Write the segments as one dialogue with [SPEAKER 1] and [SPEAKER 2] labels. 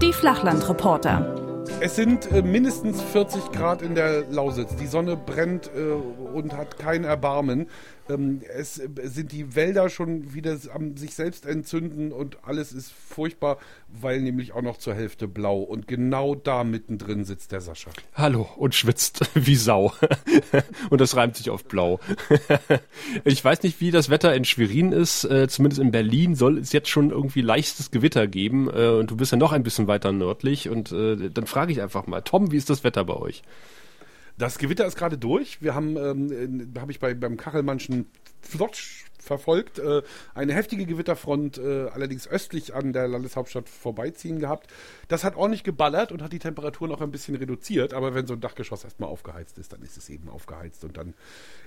[SPEAKER 1] Die Flachlandreporter.
[SPEAKER 2] Es sind äh, mindestens 40 Grad in der Lausitz. Die Sonne brennt äh, und hat kein Erbarmen. Ähm, es äh, sind die Wälder schon wieder am sich selbst entzünden und alles ist furchtbar, weil nämlich auch noch zur Hälfte blau. Und genau da mittendrin sitzt der Sascha.
[SPEAKER 3] Hallo und schwitzt wie Sau. und das reimt sich auf blau. ich weiß nicht, wie das Wetter in Schwerin ist. Äh, zumindest in Berlin soll es jetzt schon irgendwie leichtes Gewitter geben. Äh, und du bist ja noch ein bisschen weiter nördlich. Und dann frage ich einfach mal, Tom, wie ist das Wetter bei euch?
[SPEAKER 2] Das Gewitter ist gerade durch. Wir haben, ähm, habe ich bei, beim Kachelmannschen Flotsch verfolgt, äh, eine heftige Gewitterfront äh, allerdings östlich an der Landeshauptstadt vorbeiziehen gehabt. Das hat ordentlich geballert und hat die Temperaturen auch ein bisschen reduziert. Aber wenn so ein Dachgeschoss erstmal aufgeheizt ist, dann ist es eben aufgeheizt und dann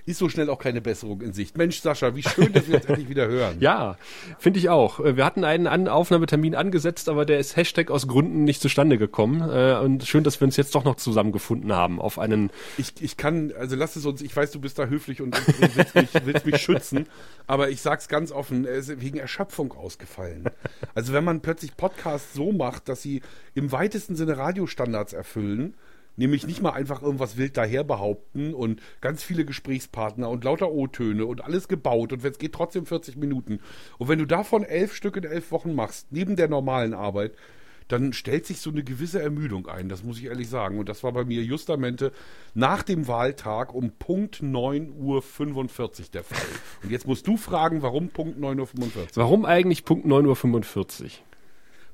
[SPEAKER 2] ist so schnell auch keine Besserung in Sicht. Mensch, Sascha, wie schön, dass wir jetzt endlich wieder hören.
[SPEAKER 3] Ja, finde ich auch. Wir hatten einen An Aufnahmetermin angesetzt, aber der ist Hashtag aus Gründen nicht zustande gekommen. Äh, und schön, dass wir uns jetzt doch noch zusammengefunden haben auf einen.
[SPEAKER 2] Ich, ich kann, also lass es uns, ich weiß, du bist da höflich und, und willst, mich, willst mich schützen, aber ich sag's ganz offen, er ist wegen Erschöpfung ausgefallen. Also wenn man plötzlich Podcasts so macht, dass sie im weitesten Sinne Radiostandards erfüllen, nämlich nicht mal einfach irgendwas wild daher behaupten und ganz viele Gesprächspartner und lauter O-Töne und alles gebaut und es geht trotzdem 40 Minuten. Und wenn du davon elf Stück in elf Wochen machst, neben der normalen Arbeit, dann stellt sich so eine gewisse Ermüdung ein, das muss ich ehrlich sagen. Und das war bei mir justamente nach dem Wahltag um Punkt 9.45 Uhr der Fall. Und jetzt musst du fragen, warum Punkt 9.45 Uhr?
[SPEAKER 3] Warum eigentlich Punkt 9.45 Uhr?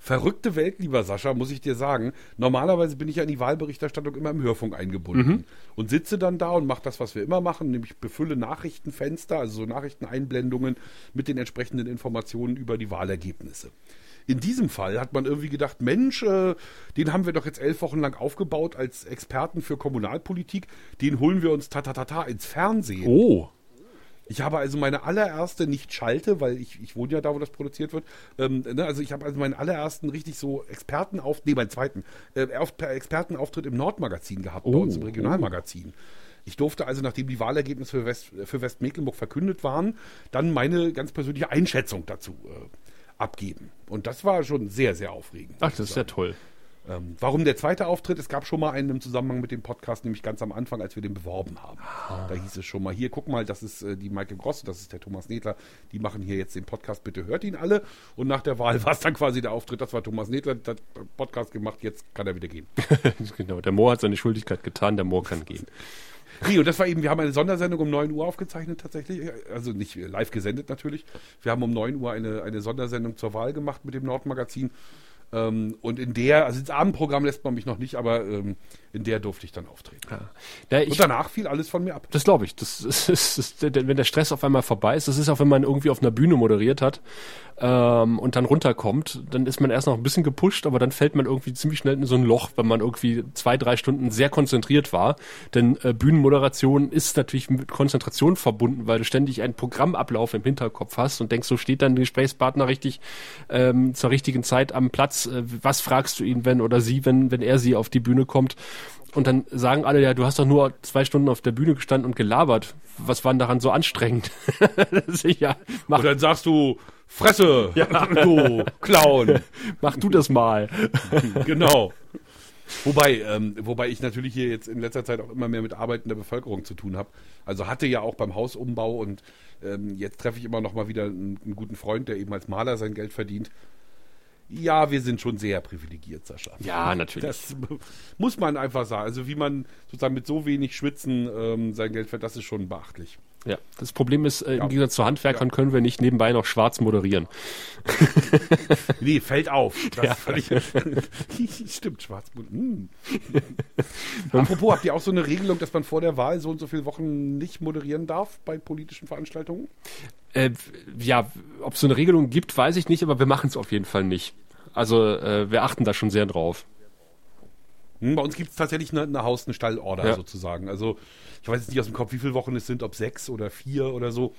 [SPEAKER 2] verrückte Welt, lieber Sascha, muss ich dir sagen. Normalerweise bin ich ja in die Wahlberichterstattung immer im Hörfunk eingebunden mhm. und sitze dann da und mache das, was wir immer machen, nämlich befülle Nachrichtenfenster, also so Nachrichteneinblendungen mit den entsprechenden Informationen über die Wahlergebnisse. In diesem Fall hat man irgendwie gedacht, Mensch, äh, den haben wir doch jetzt elf Wochen lang aufgebaut als Experten für Kommunalpolitik, den holen wir uns tatatata ins Fernsehen.
[SPEAKER 3] Oh.
[SPEAKER 2] Ich habe also meine allererste nicht Schalte, weil ich, ich wohne ja da, wo das produziert wird. Ähm, ne, also ich habe also meinen allerersten richtig so Expertenauftritt, nee, meinen zweiten, äh, auf, Expertenauftritt im Nordmagazin gehabt, oh, bei uns im Regionalmagazin. Ich durfte also, nachdem die Wahlergebnisse für, West, für Westmecklenburg verkündet waren, dann meine ganz persönliche Einschätzung dazu äh, abgeben. Und das war schon sehr, sehr aufregend.
[SPEAKER 3] Ach, das ist ja toll.
[SPEAKER 2] Ähm, warum der zweite Auftritt? Es gab schon mal einen im Zusammenhang mit dem Podcast, nämlich ganz am Anfang, als wir den beworben haben. Ah. Da hieß es schon mal, hier, guck mal, das ist äh, die Maike Gross, das ist der Thomas Nedler, die machen hier jetzt den Podcast, bitte hört ihn alle. Und nach der Wahl war es dann quasi der Auftritt, das war Thomas Nedler, der hat Podcast gemacht, jetzt kann er wieder gehen.
[SPEAKER 3] genau, der Moor hat seine Schuldigkeit getan, der Moor kann gehen.
[SPEAKER 2] Nee, und das war eben, wir haben eine Sondersendung um 9 Uhr aufgezeichnet tatsächlich, also nicht live gesendet natürlich. Wir haben um 9 Uhr eine, eine Sondersendung zur Wahl gemacht mit dem Nordmagazin ähm, und in der, also ins Abendprogramm lässt man mich noch nicht, aber ähm, in der durfte ich dann auftreten. Ja.
[SPEAKER 3] Ja, ich, und danach fiel alles von mir ab. Das glaube ich. Das ist, das ist, wenn der Stress auf einmal vorbei ist, das ist auch, wenn man irgendwie auf einer Bühne moderiert hat ähm, und dann runterkommt, dann ist man erst noch ein bisschen gepusht, aber dann fällt man irgendwie ziemlich schnell in so ein Loch, wenn man irgendwie zwei, drei Stunden sehr konzentriert war. Denn äh, Bühnenmoderation ist natürlich mit Konzentration verbunden, weil du ständig einen Programmablauf im Hinterkopf hast und denkst, so steht dann der Gesprächspartner richtig ähm, zur richtigen Zeit am Platz. Äh, was fragst du ihn, wenn oder sie, wenn, wenn er sie auf die Bühne kommt? Und dann sagen alle, ja, du hast doch nur zwei Stunden auf der Bühne gestanden und gelabert. Was war denn daran so anstrengend?
[SPEAKER 2] ja, mach. Und dann sagst du, Fresse, ja. du Clown.
[SPEAKER 3] Mach du das mal.
[SPEAKER 2] genau. Wobei, ähm, wobei ich natürlich hier jetzt in letzter Zeit auch immer mehr mit arbeitender Bevölkerung zu tun habe. Also hatte ja auch beim Hausumbau und ähm, jetzt treffe ich immer noch mal wieder einen, einen guten Freund, der eben als Maler sein Geld verdient ja, wir sind schon sehr privilegiert, Sascha.
[SPEAKER 3] Ja, natürlich.
[SPEAKER 2] Das muss man einfach sagen. Also wie man sozusagen mit so wenig Schwitzen ähm, sein Geld verdient, das ist schon beachtlich.
[SPEAKER 3] Ja, das Problem ist, äh, im Gegensatz zu Handwerkern ja. können wir nicht nebenbei noch schwarz moderieren.
[SPEAKER 2] nee, fällt auf. Ja. stimmt, schwarz. Hm. Apropos, habt ihr auch so eine Regelung, dass man vor der Wahl so und so viele Wochen nicht moderieren darf bei politischen Veranstaltungen?
[SPEAKER 3] Äh, ja, ob es so eine Regelung gibt, weiß ich nicht, aber wir machen es auf jeden Fall nicht. Also äh, wir achten da schon sehr drauf.
[SPEAKER 2] Hm, bei uns gibt es tatsächlich eine, eine Haus-, eine Stallorder ja. sozusagen. Also ich weiß jetzt nicht aus dem Kopf, wie viele Wochen es sind, ob sechs oder vier oder so.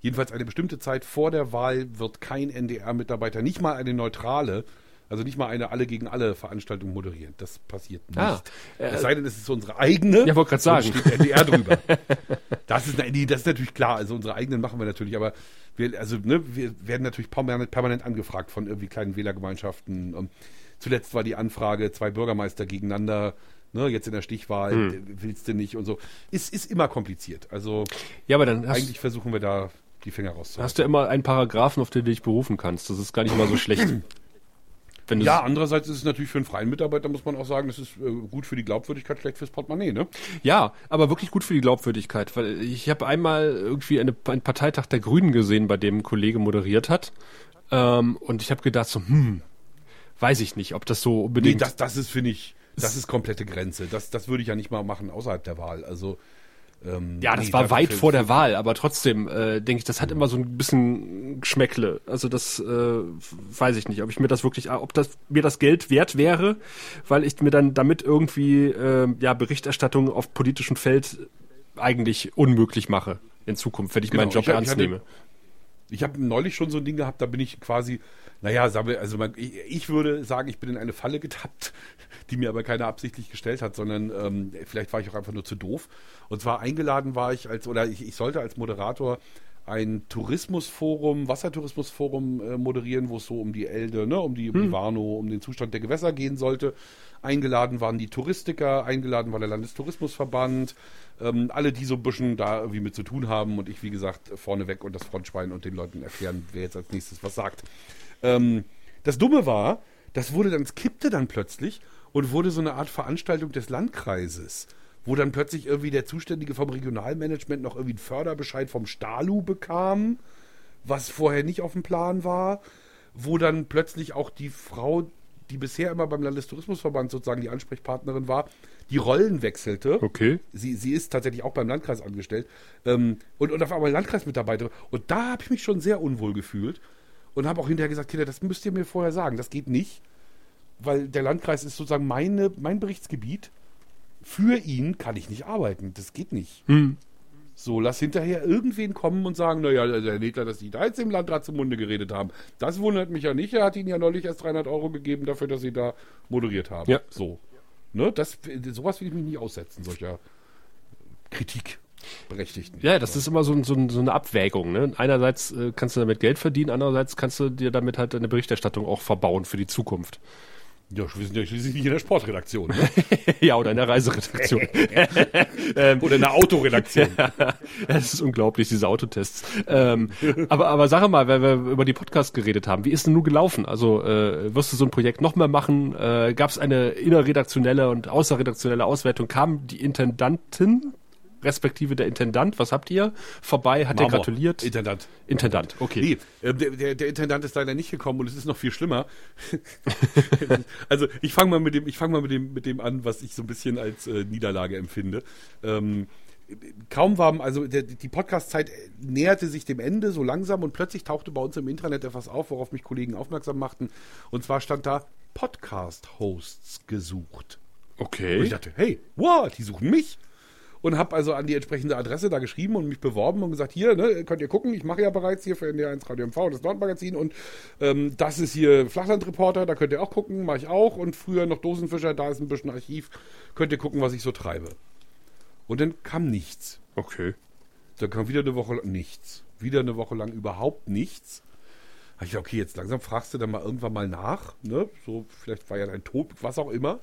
[SPEAKER 2] Jedenfalls eine bestimmte Zeit vor der Wahl wird kein NDR-Mitarbeiter, nicht mal eine neutrale, Also nicht mal eine alle gegen alle Veranstaltung moderieren. Das passiert nicht.
[SPEAKER 3] Ah,
[SPEAKER 2] äh, es sei denn, es ist unsere eigene.
[SPEAKER 3] Ja, wollte gerade sagen.
[SPEAKER 2] Steht NDR drüber. das, ist, das ist natürlich klar. Also unsere eigenen machen wir natürlich, aber wir, also, ne, wir werden natürlich permanent, permanent angefragt von irgendwie kleinen Wählergemeinschaften. Und zuletzt war die Anfrage, zwei Bürgermeister gegeneinander ne, jetzt in der Stichwahl, hm. willst du nicht und so. Ist, ist immer kompliziert. Also
[SPEAKER 3] ja, aber dann
[SPEAKER 2] eigentlich versuchen wir da die Finger rauszuhalten.
[SPEAKER 3] Hast du immer einen Paragraphen, auf den du dich berufen kannst. Das ist gar nicht mal so schlecht.
[SPEAKER 2] ja, andererseits ist es natürlich für einen freien Mitarbeiter, muss man auch sagen, das ist äh, gut für die Glaubwürdigkeit, schlecht fürs Portemonnaie, ne?
[SPEAKER 3] Ja, aber wirklich gut für die Glaubwürdigkeit, weil ich habe einmal irgendwie eine, einen Parteitag der Grünen gesehen, bei dem ein Kollege moderiert hat. Ähm, und ich habe gedacht so, hm, weiß ich nicht, ob das so unbedingt...
[SPEAKER 2] Nee, das, das ist, finde ich, das ist komplette Grenze. Das, das würde ich ja nicht mal machen außerhalb der Wahl. Also
[SPEAKER 3] ähm, ja, das nee, war weit vor der Wahl, aber trotzdem äh, denke ich, das hat immer so ein bisschen Geschmäckle. Also das äh, weiß ich nicht, ob ich mir das wirklich, ob das mir das Geld wert wäre, weil ich mir dann damit irgendwie äh, ja Berichterstattung auf politischem Feld eigentlich unmöglich mache in Zukunft, wenn ich genau, meinen Job ich, ernst ich hatte, nehme.
[SPEAKER 2] Ich habe neulich schon so ein Ding gehabt, da bin ich quasi, naja, also man, ich, würde sagen, ich bin in eine Falle getappt, die mir aber keiner absichtlich gestellt hat, sondern ähm, vielleicht war ich auch einfach nur zu doof. Und zwar eingeladen war ich als, oder ich, ich sollte als Moderator ein Tourismusforum, Wassertourismusforum äh, moderieren, wo es so um die Elde, ne, um die, um die hm. Warnow, um den Zustand der Gewässer gehen sollte. Eingeladen waren die Touristiker, eingeladen war der Landestourismusverband, ähm, alle, die so ein bisschen da irgendwie mit zu tun haben und ich, wie gesagt, vorneweg und das Frontschwein und den Leuten erklären, wer jetzt als nächstes was sagt. Ähm, das Dumme war, das wurde dann, es kippte dann plötzlich und wurde so eine Art Veranstaltung des Landkreises wo dann plötzlich irgendwie der Zuständige vom Regionalmanagement noch irgendwie einen Förderbescheid vom Stalu bekam, was vorher nicht auf dem Plan war, wo dann plötzlich auch die Frau, die bisher immer beim Landestourismusverband sozusagen die Ansprechpartnerin war, die Rollen wechselte.
[SPEAKER 3] Okay.
[SPEAKER 2] Sie, sie ist tatsächlich auch beim Landkreis angestellt. Ähm, und, und auf einmal Landkreismitarbeiterin. Und da habe ich mich schon sehr unwohl gefühlt und habe auch hinterher gesagt, Kinder, das müsst ihr mir vorher sagen. Das geht nicht, weil der Landkreis ist sozusagen meine, mein Berichtsgebiet für ihn kann ich nicht arbeiten. Das geht nicht. Hm. So, lass hinterher irgendwen kommen und sagen, naja, der Nedler, dass die da jetzt im Landrat zum Munde geredet haben. Das wundert mich ja nicht. Er hat ihnen ja neulich erst 300 Euro gegeben dafür, dass sie da moderiert haben.
[SPEAKER 3] Ja.
[SPEAKER 2] So. Ne, das, sowas will ich mich nie aussetzen, solcher Kritik. Berechtigten.
[SPEAKER 3] Ja, das ist immer so, so, so eine Abwägung. Ne? Einerseits äh, kannst du damit Geld verdienen, andererseits kannst du dir damit halt eine Berichterstattung auch verbauen für die Zukunft.
[SPEAKER 2] Ja, wir sind ja schließlich nicht in der Sportredaktion. Ne?
[SPEAKER 3] ja, oder in der Reiseredaktion.
[SPEAKER 2] ähm, oder in der Autoredaktion.
[SPEAKER 3] ja, das ist unglaublich, diese Autotests. Ähm, aber, aber sag mal, weil wir über die Podcasts geredet haben, wie ist denn nun gelaufen? Also äh, wirst du so ein Projekt nochmal machen? Äh, Gab es eine innerredaktionelle und außerredaktionelle Auswertung? Kam die Intendantin respektive der Intendant, was habt ihr? Vorbei, hat er gratuliert?
[SPEAKER 2] Intendant.
[SPEAKER 3] Intendant, okay.
[SPEAKER 2] Nee, äh, der, der, Intendant ist leider nicht gekommen und es ist noch viel schlimmer. also ich fange mal mit dem, ich fange mal mit dem, mit dem an, was ich so ein bisschen als äh, Niederlage empfinde. Ähm, kaum war, also der, die Podcast-Zeit näherte sich dem Ende so langsam und plötzlich tauchte bei uns im Internet etwas auf, worauf mich Kollegen aufmerksam machten. Und zwar stand da Podcast-Hosts gesucht.
[SPEAKER 3] Okay.
[SPEAKER 2] Und ich dachte, hey, what, die suchen mich und habe also an die entsprechende Adresse da geschrieben und mich beworben und gesagt, hier, ne, könnt ihr gucken, ich mache ja bereits hier für NDR1 Radio MV das Nordmagazin und ähm, das ist hier Flachlandreporter, da könnt ihr auch gucken, mache ich auch und früher noch Dosenfischer, da ist ein bisschen Archiv, könnt ihr gucken, was ich so treibe. Und dann kam nichts.
[SPEAKER 3] Okay.
[SPEAKER 2] Dann kam wieder eine Woche lang nichts. Wieder eine Woche lang überhaupt nichts. Habe ich gedacht, okay, jetzt langsam fragst du dann mal irgendwann mal nach, ne? So, vielleicht war ja dein Tod, was auch immer.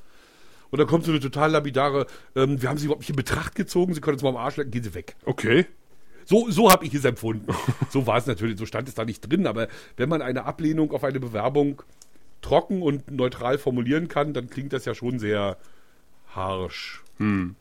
[SPEAKER 2] Und dann kommt so eine total lapidare, ähm, wir haben sie überhaupt nicht in Betracht gezogen, sie können uns mal am Arsch lecken, gehen sie weg.
[SPEAKER 3] Okay.
[SPEAKER 2] So, so habe ich es empfunden. so war es natürlich, so stand es da nicht drin, aber wenn man eine Ablehnung auf eine Bewerbung trocken und neutral formulieren kann, dann klingt das ja schon sehr harsch.
[SPEAKER 3] Hm.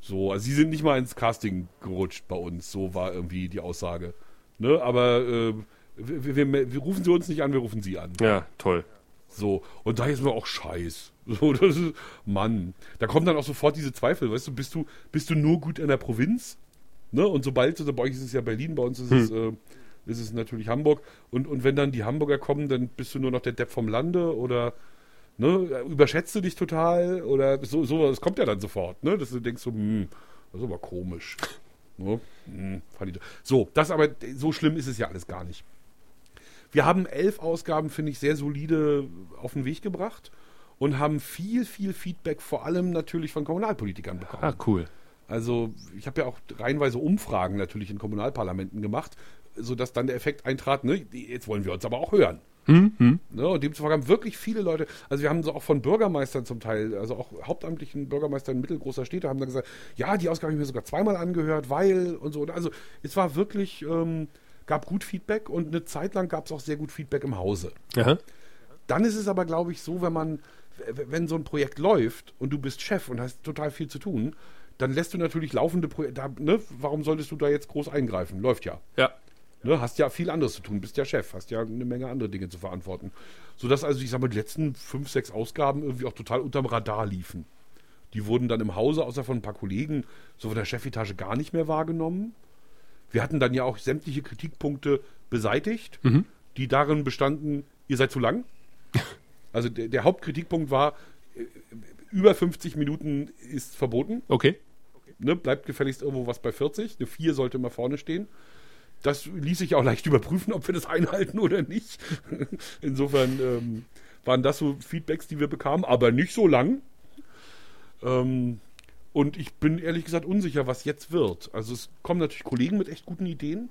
[SPEAKER 2] So, also sie sind nicht mal ins Casting gerutscht bei uns, so war irgendwie die Aussage. Ne? Aber äh, wir, wir, wir, rufen sie uns nicht an, wir rufen sie an.
[SPEAKER 3] Ja, toll.
[SPEAKER 2] So, und da ist mir auch scheiß. So, das ist, Mann. Da kommen dann auch sofort diese Zweifel, weißt du, bist du, bist du nur gut in der Provinz? Ne? Und sobald, also bei euch ist es ja Berlin, bei uns ist, hm. es, äh, ist es natürlich Hamburg. Und, und wenn dann die Hamburger kommen, dann bist du nur noch der Depp vom Lande oder ne, überschätzt du dich total oder so, so, das kommt ja dann sofort, ne? Dass du denkst so, hm, das ist aber komisch. Ne? Hm, so, das aber, so schlimm ist es ja alles gar nicht. wir haben elf Ausgaben, finde ich, sehr solide auf den Weg gebracht und haben viel, viel Feedback, vor allem natürlich von Kommunalpolitikern bekommen.
[SPEAKER 3] Ah, cool.
[SPEAKER 2] Also ich habe ja auch reihenweise Umfragen natürlich in Kommunalparlamenten gemacht, sodass dann der Effekt eintrat, ne, jetzt wollen wir uns aber auch hören.
[SPEAKER 3] Hm, hm.
[SPEAKER 2] Ne, und demzufolge haben wirklich viele Leute, also wir haben so auch von Bürgermeistern zum Teil, also auch hauptamtlichen Bürgermeistern mittelgroßer Städte haben dann gesagt, ja, die Ausgabe habe ich mir sogar zweimal angehört, weil und so. Also es war wirklich, ähm, gab gut Feedback und eine Zeit lang gab es auch sehr gut Feedback im Hause.
[SPEAKER 3] Aha.
[SPEAKER 2] Dann ist es aber, glaube ich, so, wenn man, wenn so ein Projekt läuft und du bist Chef und hast total viel zu tun, dann lässt du natürlich laufende Projekte, ne, warum solltest du da jetzt groß eingreifen? Läuft ja.
[SPEAKER 3] Ja.
[SPEAKER 2] Ne, hast ja viel anderes zu tun, bist ja Chef, hast ja eine Menge andere Dinge zu verantworten. Sodass also, ich sag mal, die letzten fünf, sechs Ausgaben irgendwie auch total unterm Radar liefen. Die wurden dann im Hause, außer von ein paar Kollegen, so von der Chefetage gar nicht mehr wahrgenommen. Wir hatten dann ja auch sämtliche Kritikpunkte beseitigt,
[SPEAKER 3] Mhm.
[SPEAKER 2] die darin bestanden, ihr seid zu lang. Also der, der Hauptkritikpunkt war, äh, über 50 Minuten ist verboten.
[SPEAKER 3] Okay.
[SPEAKER 2] Ne, bleibt gefälligst irgendwo was bei 40. Eine 4 sollte immer vorne stehen. Das ließ sich auch leicht überprüfen, ob wir das einhalten oder nicht. Insofern ähm, waren das so Feedbacks, die wir bekamen, aber nicht so lang. Ähm, und ich bin ehrlich gesagt unsicher, was jetzt wird. Also es kommen natürlich Kollegen mit echt guten Ideen.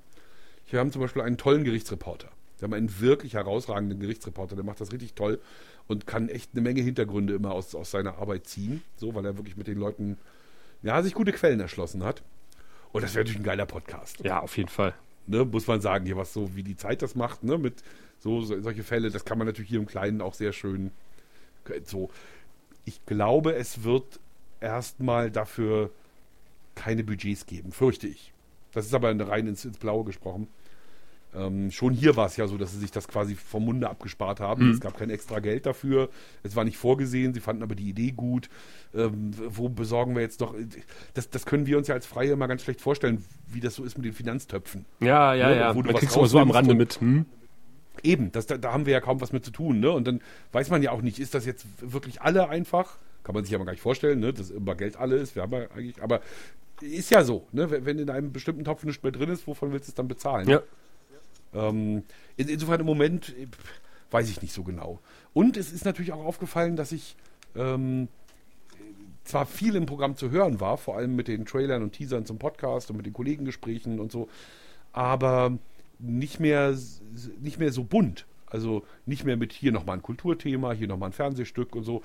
[SPEAKER 2] Wir haben zum Beispiel einen tollen Gerichtsreporter. Wir haben einen wirklich herausragenden Gerichtsreporter, der macht das richtig toll und kann echt eine Menge Hintergründe immer aus, aus seiner Arbeit ziehen. So, weil er wirklich mit den Leuten, ja, sich gute Quellen erschlossen hat. Und das wäre natürlich ein geiler Podcast
[SPEAKER 3] Ja, auf jeden Fall.
[SPEAKER 2] ne, muss man sagen, hier was so wie die Zeit das macht, ne, mit so, so solche Fälle, das kann man natürlich hier im Kleinen auch sehr schön so. Ich glaube, es wird erstmal dafür keine Budgets geben, fürchte ich. Das ist aber rein ins, ins Blaue gesprochen. Ähm, schon hier war es ja so, dass sie sich das quasi vom Munde abgespart haben.
[SPEAKER 3] Mhm.
[SPEAKER 2] Es gab kein extra Geld dafür. Es war nicht vorgesehen. Sie fanden aber die Idee gut. Ähm, wo besorgen wir jetzt doch? Das, das können wir uns ja als Freie immer ganz schlecht vorstellen, wie das so ist mit den Finanztöpfen.
[SPEAKER 3] Ja, ja,
[SPEAKER 2] Ne,
[SPEAKER 3] ja.
[SPEAKER 2] wo du
[SPEAKER 3] Man
[SPEAKER 2] was
[SPEAKER 3] kriegst immer so am Rande mit. Hm?
[SPEAKER 2] Eben, das, da, da haben wir ja kaum was mit zu tun. Ne? Und dann weiß man ja auch nicht, ist das jetzt wirklich alle einfach? Kann man sich ja mal gar nicht vorstellen, ne? dass immer Geld alle ist. Wir haben ja eigentlich, aber ist ja so. Ne? Wenn wenn in einem bestimmten Topf nichts mehr drin ist, wovon willst du es dann bezahlen?
[SPEAKER 3] Ja.
[SPEAKER 2] Ähm, in, insofern im Moment äh, weiß ich nicht so genau. Und es ist natürlich auch aufgefallen, dass ich ähm, zwar viel im Programm zu hören war, vor allem mit den Trailern und Teasern zum Podcast und mit den Kollegengesprächen und so, aber nicht mehr, nicht mehr so bunt. Also nicht mehr mit hier nochmal ein Kulturthema, hier nochmal ein Fernsehstück und so.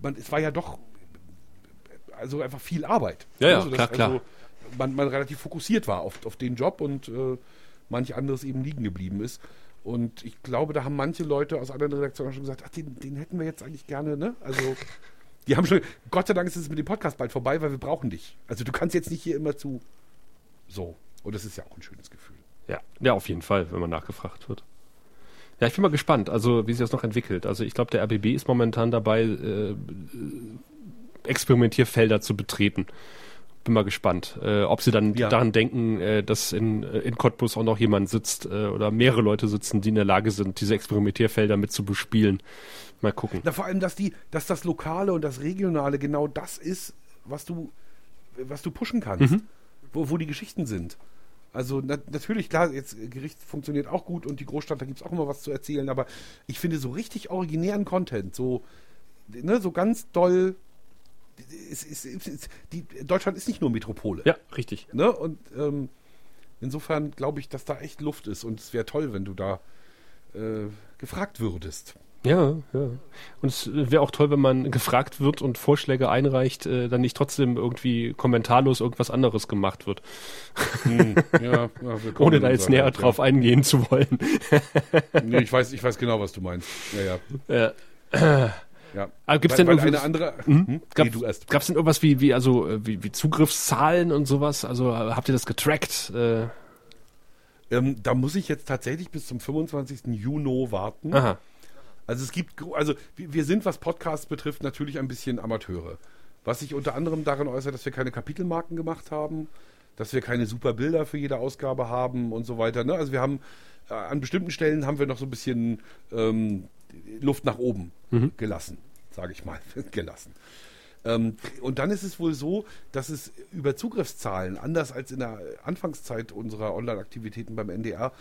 [SPEAKER 2] Man, es war ja doch also einfach viel Arbeit.
[SPEAKER 3] Ja, ja,
[SPEAKER 2] Also,
[SPEAKER 3] klar, klar.
[SPEAKER 2] Also man, man relativ fokussiert war auf, auf den Job und äh, manch anderes eben liegen geblieben ist. Und ich glaube, da haben manche Leute aus anderen Redaktionen schon gesagt, ach, den, den hätten wir jetzt eigentlich gerne, ne? Also, die haben schon, Gott sei Dank ist es mit dem Podcast bald vorbei, weil wir brauchen dich. Also du kannst jetzt nicht hier immer zu so. Und das ist ja auch ein schönes Gefühl.
[SPEAKER 3] Ja, ja, auf jeden Fall, wenn man nachgefragt wird. Ja, ich bin mal gespannt, also wie sich das noch entwickelt. Also ich glaube, der RBB ist momentan dabei, äh, Experimentierfelder zu betreten. Bin mal gespannt, äh, ob sie dann
[SPEAKER 2] Ja.
[SPEAKER 3] daran denken, äh, dass in, äh, in Cottbus auch noch jemand sitzt äh, oder mehrere Leute sitzen, die in der Lage sind, diese Experimentierfelder mit zu bespielen. Mal gucken.
[SPEAKER 2] Na, vor allem, dass die, dass das Lokale und das Regionale genau das ist, was du, was du pushen kannst, wo, wo die Geschichten sind. Also na, natürlich, klar, jetzt Gericht funktioniert auch gut und die Großstadt, da gibt es auch immer was zu erzählen, aber ich finde so richtig originären Content, so, ne, so ganz doll. Es, es, es, die, Deutschland ist nicht nur Metropole.
[SPEAKER 3] Ja, richtig.
[SPEAKER 2] Ne? Und ähm, insofern glaube ich, dass da echt Luft ist und es wäre toll, wenn du da äh, gefragt würdest.
[SPEAKER 3] Ja, ja. Und es wäre auch toll, wenn man gefragt wird und Vorschläge einreicht, äh, dann nicht trotzdem irgendwie kommentarlos irgendwas anderes gemacht wird,
[SPEAKER 2] ja, ja,
[SPEAKER 3] ohne da jetzt näher drauf eingehen zu wollen.
[SPEAKER 2] Nee, ich weiß, ich weiß genau, was du meinst. Ja, ja.
[SPEAKER 3] Äh,
[SPEAKER 2] ja.
[SPEAKER 3] Aber gibt's
[SPEAKER 2] Weil-
[SPEAKER 3] denn
[SPEAKER 2] weil eine andere?
[SPEAKER 3] Hm?
[SPEAKER 2] Hm?
[SPEAKER 3] Gab,
[SPEAKER 2] Nee.
[SPEAKER 3] Gab's denn irgendwas wie, wie, also, äh, wie, wie Zugriffszahlen und sowas? Also, äh, habt ihr das getrackt? Äh,
[SPEAKER 2] Ähm, da muss ich jetzt tatsächlich bis zum 25. Juni warten.
[SPEAKER 3] aha.
[SPEAKER 2] Also es gibt, also wir wir sind, was Podcasts betrifft, natürlich ein bisschen Amateure. Was sich unter anderem darin äußert, dass wir keine Kapitelmarken gemacht haben, dass wir keine super Bilder für jede Ausgabe haben und so weiter. Ne? Also wir haben äh, an bestimmten Stellen haben wir noch so ein bisschen ähm, Luft nach oben gelassen, sage ich mal, gelassen. Ähm, und dann ist es wohl so, dass es über Zugriffszahlen, anders als in der Anfangszeit unserer Online-Aktivitäten beim NDR,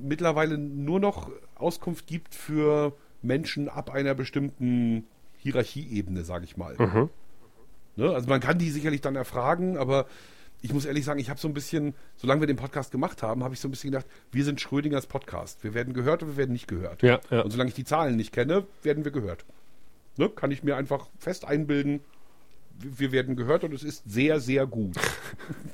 [SPEAKER 2] mittlerweile nur noch Auskunft gibt für Menschen ab einer bestimmten Hierarchieebene, sage ich mal. Mhm. Ne? Also man kann die sicherlich dann erfragen, aber ich muss ehrlich sagen, ich habe so ein bisschen, solange wir den Podcast gemacht haben, habe ich so ein bisschen gedacht, wir sind Schrödingers Podcast. Wir werden gehört und wir werden nicht gehört.
[SPEAKER 3] Ja, ja.
[SPEAKER 2] Und solange ich die Zahlen nicht kenne, werden wir gehört. Ne? Kann ich mir einfach fest einbilden, wir werden gehört und es ist sehr, sehr gut.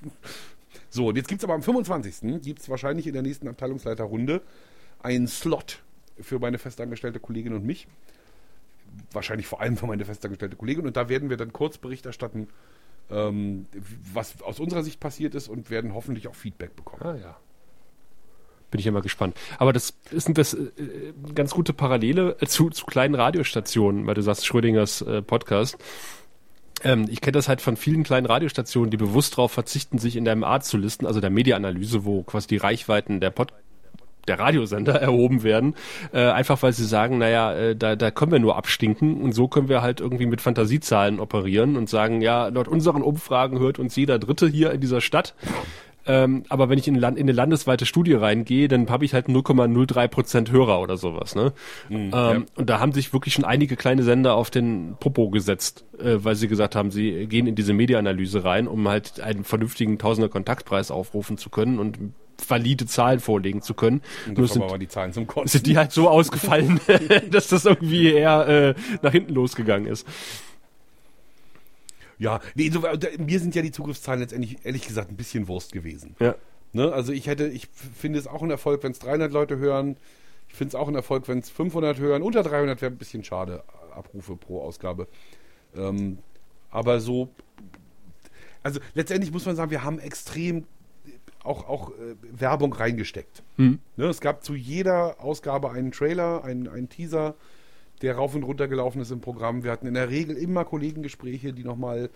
[SPEAKER 2] so, und jetzt gibt es aber am 25. gibt es wahrscheinlich in der nächsten Abteilungsleiterrunde einen Slot für meine festangestellte Kollegin und mich. Wahrscheinlich vor allem für meine festangestellte Kollegin. Und da werden wir dann kurz Bericht erstatten, ähm, was aus unserer Sicht passiert ist und werden hoffentlich auch Feedback bekommen.
[SPEAKER 3] Ah ja. Bin ich immer gespannt. Aber das ist das äh, ganz gute Parallele zu, zu kleinen Radiostationen, weil du sagst Schrödingers äh, Podcast. Ähm, ich kenne das halt von vielen kleinen Radiostationen, die bewusst darauf verzichten, sich in der MA zu listen, also der Mediaanalyse, wo quasi die Reichweiten der Pod der Radiosender erhoben werden, äh, einfach weil sie sagen, naja, äh, da, da können wir nur abstinken und so können wir halt irgendwie mit Fantasiezahlen operieren und sagen, ja, laut unseren Umfragen hört uns jeder Dritte hier in dieser Stadt. Ähm, aber wenn ich in, Land, in eine landesweite Studie reingehe, dann habe ich halt 0,03 Prozent Hörer oder sowas. Ne? Mhm, ähm, ja. Und da haben sich wirklich schon einige kleine Sender auf den Popo gesetzt, äh, weil sie gesagt haben, sie gehen in diese Mediaanalyse rein, um halt einen vernünftigen Tausender Kontaktpreis aufrufen zu können und valide Zahlen vorlegen zu können.
[SPEAKER 2] Und Nur sind, aber die Zahlen zum Kosten.
[SPEAKER 3] sind die halt so ausgefallen, dass das irgendwie eher äh, nach hinten losgegangen ist.
[SPEAKER 2] Ja, nee, so, mir sind ja die Zugriffszahlen letztendlich ehrlich gesagt ein bisschen Wurst gewesen.
[SPEAKER 3] Ja.
[SPEAKER 2] Ne? Also ich hätte, ich finde es auch ein Erfolg, wenn es 300 Leute hören. Ich finde es auch ein Erfolg, wenn es 500 hören. Unter 300 wäre ein bisschen schade, Abrufe pro Ausgabe. Ähm, aber so, also letztendlich muss man sagen, wir haben extrem auch, auch äh, Werbung reingesteckt. Hm. Ne? Es gab zu jeder Ausgabe einen Trailer, einen, einen Teaser der rauf und runter gelaufen ist im Programm. Wir hatten in der Regel immer Kollegengespräche, die nochmal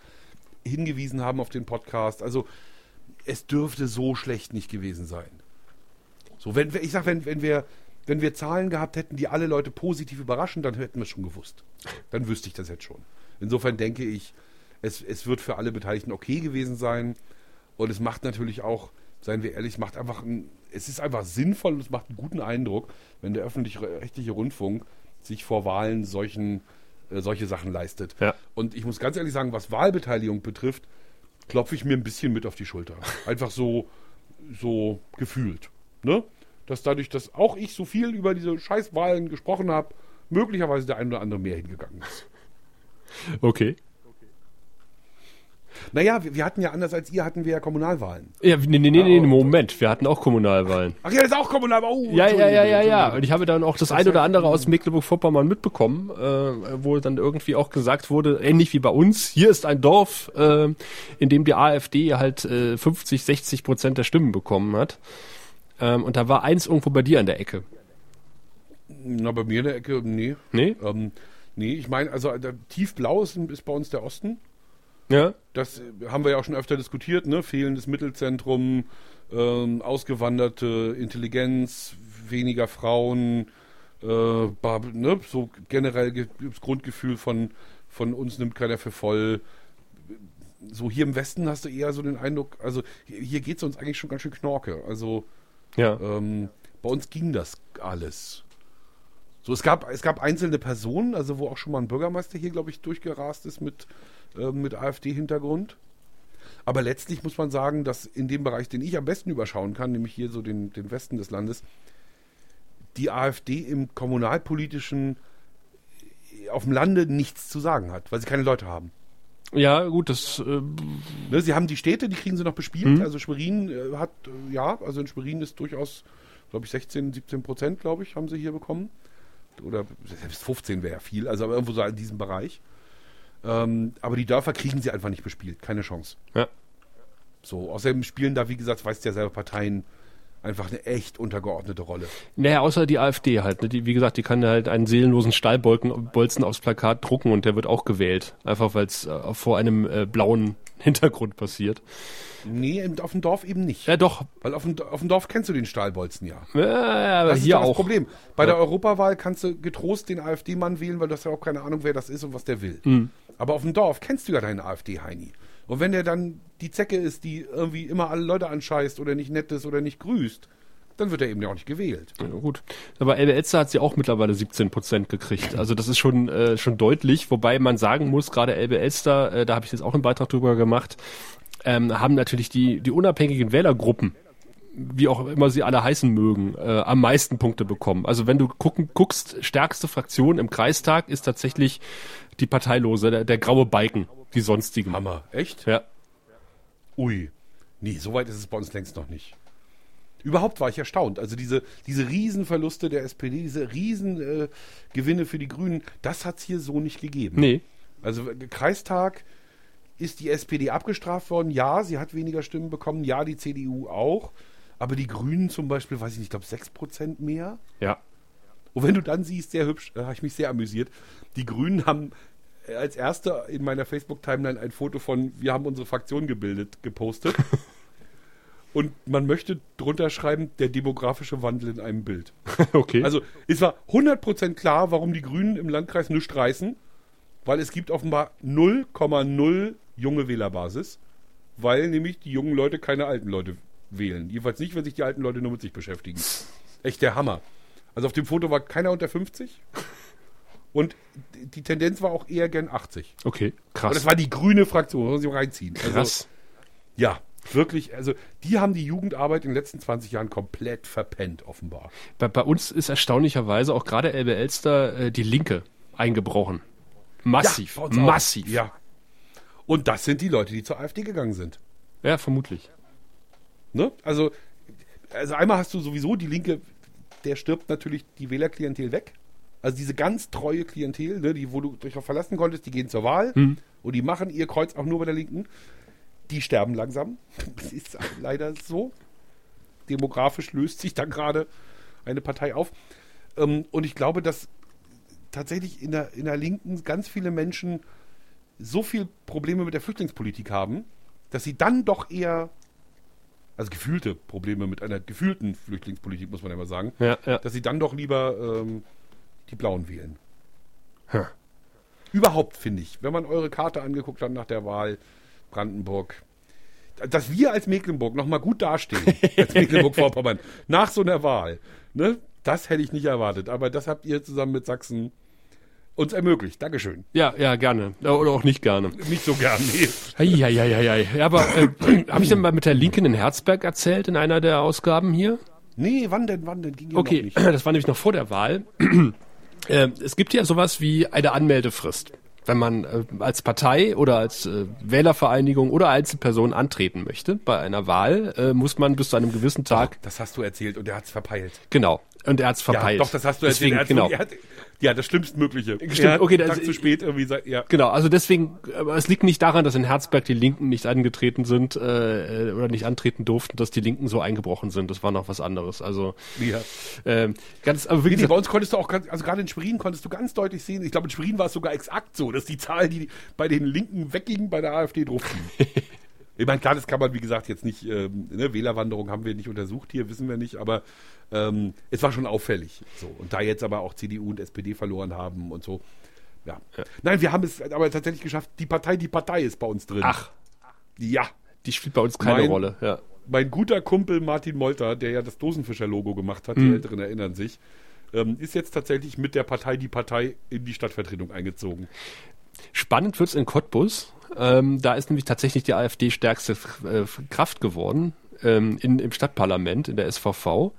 [SPEAKER 2] hingewiesen haben auf den Podcast. Also es dürfte so schlecht nicht gewesen sein. So, wenn ich sag, wenn, wenn wir wenn wir Zahlen gehabt hätten, die alle Leute positiv überraschen, dann hätten wir es schon gewusst. Dann wüsste ich das jetzt schon. Insofern denke ich, es, es wird für alle Beteiligten okay gewesen sein. Und es macht natürlich auch, seien wir ehrlich, macht einfach ein, es ist einfach sinnvoll und es macht einen guten Eindruck, wenn der öffentlich-rechtliche Rundfunk sich vor Wahlen solchen, äh, solche Sachen leistet.
[SPEAKER 3] Ja.
[SPEAKER 2] Und ich muss ganz ehrlich sagen, was Wahlbeteiligung betrifft, klopfe ich mir ein bisschen mit auf die Schulter. Einfach so, so gefühlt. Ne? Dass dadurch, dass auch ich so viel über diese Scheißwahlen gesprochen habe, möglicherweise der ein oder andere mehr hingegangen ist.
[SPEAKER 3] Okay.
[SPEAKER 2] Naja, wir, wir, hatten ja anders als ihr, hatten wir ja Kommunalwahlen.
[SPEAKER 3] Ja, nee, nee, nee, nee, Moment, wir hatten auch Kommunalwahlen.
[SPEAKER 2] Ach ja, das ist auch Kommunalwahlen. Oh,
[SPEAKER 3] ja, ja, ja, ja, ja. Und ich habe dann auch das, das eine oder andere aus Mecklenburg-Vorpommern mitbekommen, äh, wo dann irgendwie auch gesagt wurde, ähnlich wie bei uns, hier ist ein Dorf, äh, in dem die AfD halt äh, 50, 60 Prozent der Stimmen bekommen hat. Ähm, und da war eins irgendwo bei dir an der Ecke.
[SPEAKER 2] Na, bei mir in der Ecke, nee.
[SPEAKER 3] Nee?
[SPEAKER 2] Ähm, nee, ich meine, also tiefblau ist, ist bei uns der Osten.
[SPEAKER 3] Ja.
[SPEAKER 2] Das haben wir ja auch schon öfter diskutiert, ne? Fehlendes Mittelzentrum, ähm, ausgewanderte Intelligenz, weniger Frauen, äh, ne? so generell das Grundgefühl von, von uns nimmt keiner für voll. So hier im Westen hast du eher so den Eindruck, also hier geht es uns eigentlich schon ganz schön knorke. Also
[SPEAKER 3] ja.
[SPEAKER 2] ähm, bei uns ging das alles. So, es gab, es gab einzelne Personen, also wo auch schon mal ein Bürgermeister hier, glaube ich, durchgerast ist mit äh, mit AfD-Hintergrund. Aber letztlich muss man sagen, dass in dem Bereich, den ich am besten überschauen kann, nämlich hier so den, den Westen des Landes, die AfD im kommunalpolitischen äh, auf dem Lande nichts zu sagen hat, weil sie keine Leute haben.
[SPEAKER 3] Ja, gut, das. Äh
[SPEAKER 2] ne, sie haben die Städte, die kriegen sie noch bespielt. Mhm. Also Schwerin äh, hat, äh, ja, also in Schwerin ist durchaus, glaube ich, 16, 17 Prozent, glaube ich, haben sie hier bekommen. Oder selbst 15 wäre ja viel, also irgendwo so in diesem Bereich. Ähm, aber die Dörfer kriegen sie einfach nicht bespielt. Keine Chance.
[SPEAKER 3] Ja.
[SPEAKER 2] So, außerdem spielen da, wie gesagt, weißt ja selber, Parteien einfach eine echt untergeordnete Rolle.
[SPEAKER 3] Naja, außer die AfD halt. Ne? Die, wie gesagt, die kann halt einen seelenlosen Stahlbolzen aufs Plakat drucken und der wird auch gewählt. Einfach weil es äh, vor einem äh, blauen Hintergrund passiert.
[SPEAKER 2] Nee, auf dem Dorf eben nicht.
[SPEAKER 3] Ja, doch.
[SPEAKER 2] Weil auf dem, auf dem Dorf kennst du den Stahlbolzen ja.
[SPEAKER 3] Ja, aber
[SPEAKER 2] das
[SPEAKER 3] hier
[SPEAKER 2] ist
[SPEAKER 3] auch.
[SPEAKER 2] das Problem. Bei ja. der Europawahl kannst du getrost den AfD-Mann wählen, weil du hast ja auch keine Ahnung, wer das ist und was der will. Mhm. Aber auf dem Dorf kennst du ja deinen AfD-Heini. Und wenn der dann die Zecke ist, die irgendwie immer alle Leute anscheißt oder nicht nett ist oder nicht grüßt, dann wird er eben ja auch nicht gewählt.
[SPEAKER 3] Ja, gut. Aber Elbe Elster hat sie auch mittlerweile 17 Prozent gekriegt. Also das ist schon, äh, schon deutlich, wobei man sagen muss, gerade Elbe Elster, äh, da habe ich jetzt auch einen Beitrag drüber gemacht, ähm, haben natürlich die, die unabhängigen Wählergruppen wie auch immer sie alle heißen mögen, äh, am meisten Punkte bekommen. Also wenn du gucken, guckst, stärkste Fraktion im Kreistag ist tatsächlich die Parteilose, der, der graue Balken, die sonstigen.
[SPEAKER 2] Hammer, echt?
[SPEAKER 3] Ja.
[SPEAKER 2] Ui. Nee, so weit ist es bei uns längst noch nicht. Überhaupt war ich erstaunt. Also diese, diese Riesenverluste der SPD, diese Riesengewinne äh, für die Grünen, das hat es hier so nicht gegeben.
[SPEAKER 3] Nee.
[SPEAKER 2] Also Kreistag ist die SPD abgestraft worden. Ja, sie hat weniger Stimmen bekommen. Ja, die CDU auch. Aber die Grünen zum Beispiel, weiß ich nicht, ich glaube 6% mehr.
[SPEAKER 3] Ja.
[SPEAKER 2] Und wenn du dann siehst, sehr hübsch, da habe ich mich sehr amüsiert. Die Grünen haben als erste in meiner Facebook-Timeline ein Foto von, wir haben unsere Fraktion gebildet, gepostet. Und man möchte drunter schreiben, der demografische Wandel in einem Bild.
[SPEAKER 3] okay.
[SPEAKER 2] Also es war 100% klar, warum die Grünen im Landkreis nichts reißen, weil es gibt offenbar 0,0 junge Wählerbasis, weil nämlich die jungen Leute keine alten Leute wählen. Jedenfalls nicht, wenn sich die alten Leute nur mit sich beschäftigen. Echt der Hammer. Also auf dem Foto war keiner unter 50. Und die Tendenz war auch eher gern 80.
[SPEAKER 3] Okay, krass.
[SPEAKER 2] Und das war die grüne Fraktion, muss ich reinziehen. Also,
[SPEAKER 3] krass.
[SPEAKER 2] Ja, wirklich. Also die haben die Jugendarbeit in den letzten 20 Jahren komplett verpennt, offenbar.
[SPEAKER 3] Bei, bei uns ist erstaunlicherweise auch gerade Elbe Elster äh, die Linke eingebrochen. Massiv,
[SPEAKER 2] Ja,
[SPEAKER 3] massiv.
[SPEAKER 2] Ja. Und das sind die Leute, die zur AfD gegangen sind.
[SPEAKER 3] ja, vermutlich.
[SPEAKER 2] Ne? Also, also einmal hast du sowieso die Linke, der stirbt natürlich die Wählerklientel weg. Also diese ganz treue Klientel, ne, die, wo du dich verlassen konntest, die gehen zur Wahl und die machen ihr Kreuz auch nur bei der Linken. Die sterben langsam. Das ist leider so. Demografisch löst sich da gerade eine Partei auf. Ähm, und ich glaube, dass tatsächlich in der, in der Linken ganz viele Menschen so viel Probleme mit der Flüchtlingspolitik haben, dass sie dann doch eher, also gefühlte Probleme mit einer gefühlten Flüchtlingspolitik, muss man ja mal sagen,
[SPEAKER 3] Ja, ja.
[SPEAKER 2] dass sie dann doch lieber ähm, die Blauen wählen.
[SPEAKER 3] Hm.
[SPEAKER 2] Überhaupt finde ich, wenn man eure Karte angeguckt hat nach der Wahl Brandenburg, dass wir als Mecklenburg nochmal gut dastehen, als Mecklenburg-Vorpommern, nach so einer Wahl, ne, das hätte ich nicht erwartet. Aber das habt ihr zusammen mit Sachsen uns ermöglicht. Dankeschön.
[SPEAKER 3] Ja, ja, gerne. Oder auch nicht gerne.
[SPEAKER 2] Nicht so gern, nee.
[SPEAKER 3] Eieieiei. Ja, aber äh, habe ich denn mal mit der Linken in Herzberg erzählt in einer der Ausgaben hier?
[SPEAKER 2] Nee, wann denn, wann denn? Ging ja
[SPEAKER 3] Okay, das war nämlich noch vor der Wahl. äh, es gibt ja sowas wie eine Anmeldefrist. Wenn man äh, als Partei oder als äh, Wählervereinigung oder Einzelperson antreten möchte bei einer Wahl, äh, muss man bis zu einem gewissen Tag,
[SPEAKER 2] Das hast du erzählt und er hat's verpeilt.
[SPEAKER 3] genau, und er hat's verpeilt.
[SPEAKER 2] Ja, doch, das hast du
[SPEAKER 3] Deswegen,
[SPEAKER 2] erzählt.
[SPEAKER 3] genau.
[SPEAKER 2] Er hat, ja, das Schlimmstmögliche.
[SPEAKER 3] Stimmt, okay, das-
[SPEAKER 2] Tag zu spät irgendwie sei- ja.
[SPEAKER 3] Genau, also deswegen, aber es liegt nicht daran, dass in Herzberg die Linken nicht angetreten sind äh, oder nicht antreten durften, dass die Linken so eingebrochen sind. Das war noch was anderes. Also
[SPEAKER 2] ja.
[SPEAKER 3] ähm, ganz, aber wirklich,
[SPEAKER 2] nee, bei uns konntest du auch ganz, also gerade in Schwerin konntest du ganz deutlich sehen, ich glaube in Schwerin war es sogar exakt so, dass die Zahl, die bei den Linken wegging, bei der AfD drauf. ich meine, klar, das kann man, wie gesagt, jetzt nicht, ähm, ne, Wählerwanderung haben wir nicht untersucht hier, wissen wir nicht, aber ähm, es war schon auffällig. So. Und da jetzt aber auch CDU und SPD verloren haben und so. Ja. Nein, wir haben es aber tatsächlich geschafft, die Partei, die Partei ist bei uns drin.
[SPEAKER 3] ach,
[SPEAKER 2] Ja.
[SPEAKER 3] die spielt bei uns keine
[SPEAKER 2] Mein-
[SPEAKER 3] Rolle. Ja.
[SPEAKER 2] Mein guter Kumpel Martin Molter, der ja das Dosenfischer-Logo gemacht hat, die Älteren erinnern sich, ähm, ist jetzt tatsächlich mit der Partei die Partei in die Stadtvertretung eingezogen.
[SPEAKER 3] Spannend wird's in Cottbus. Ähm, da ist nämlich tatsächlich die AfD stärkste äh, Kraft geworden ähm, in, im Stadtparlament, in der SVV.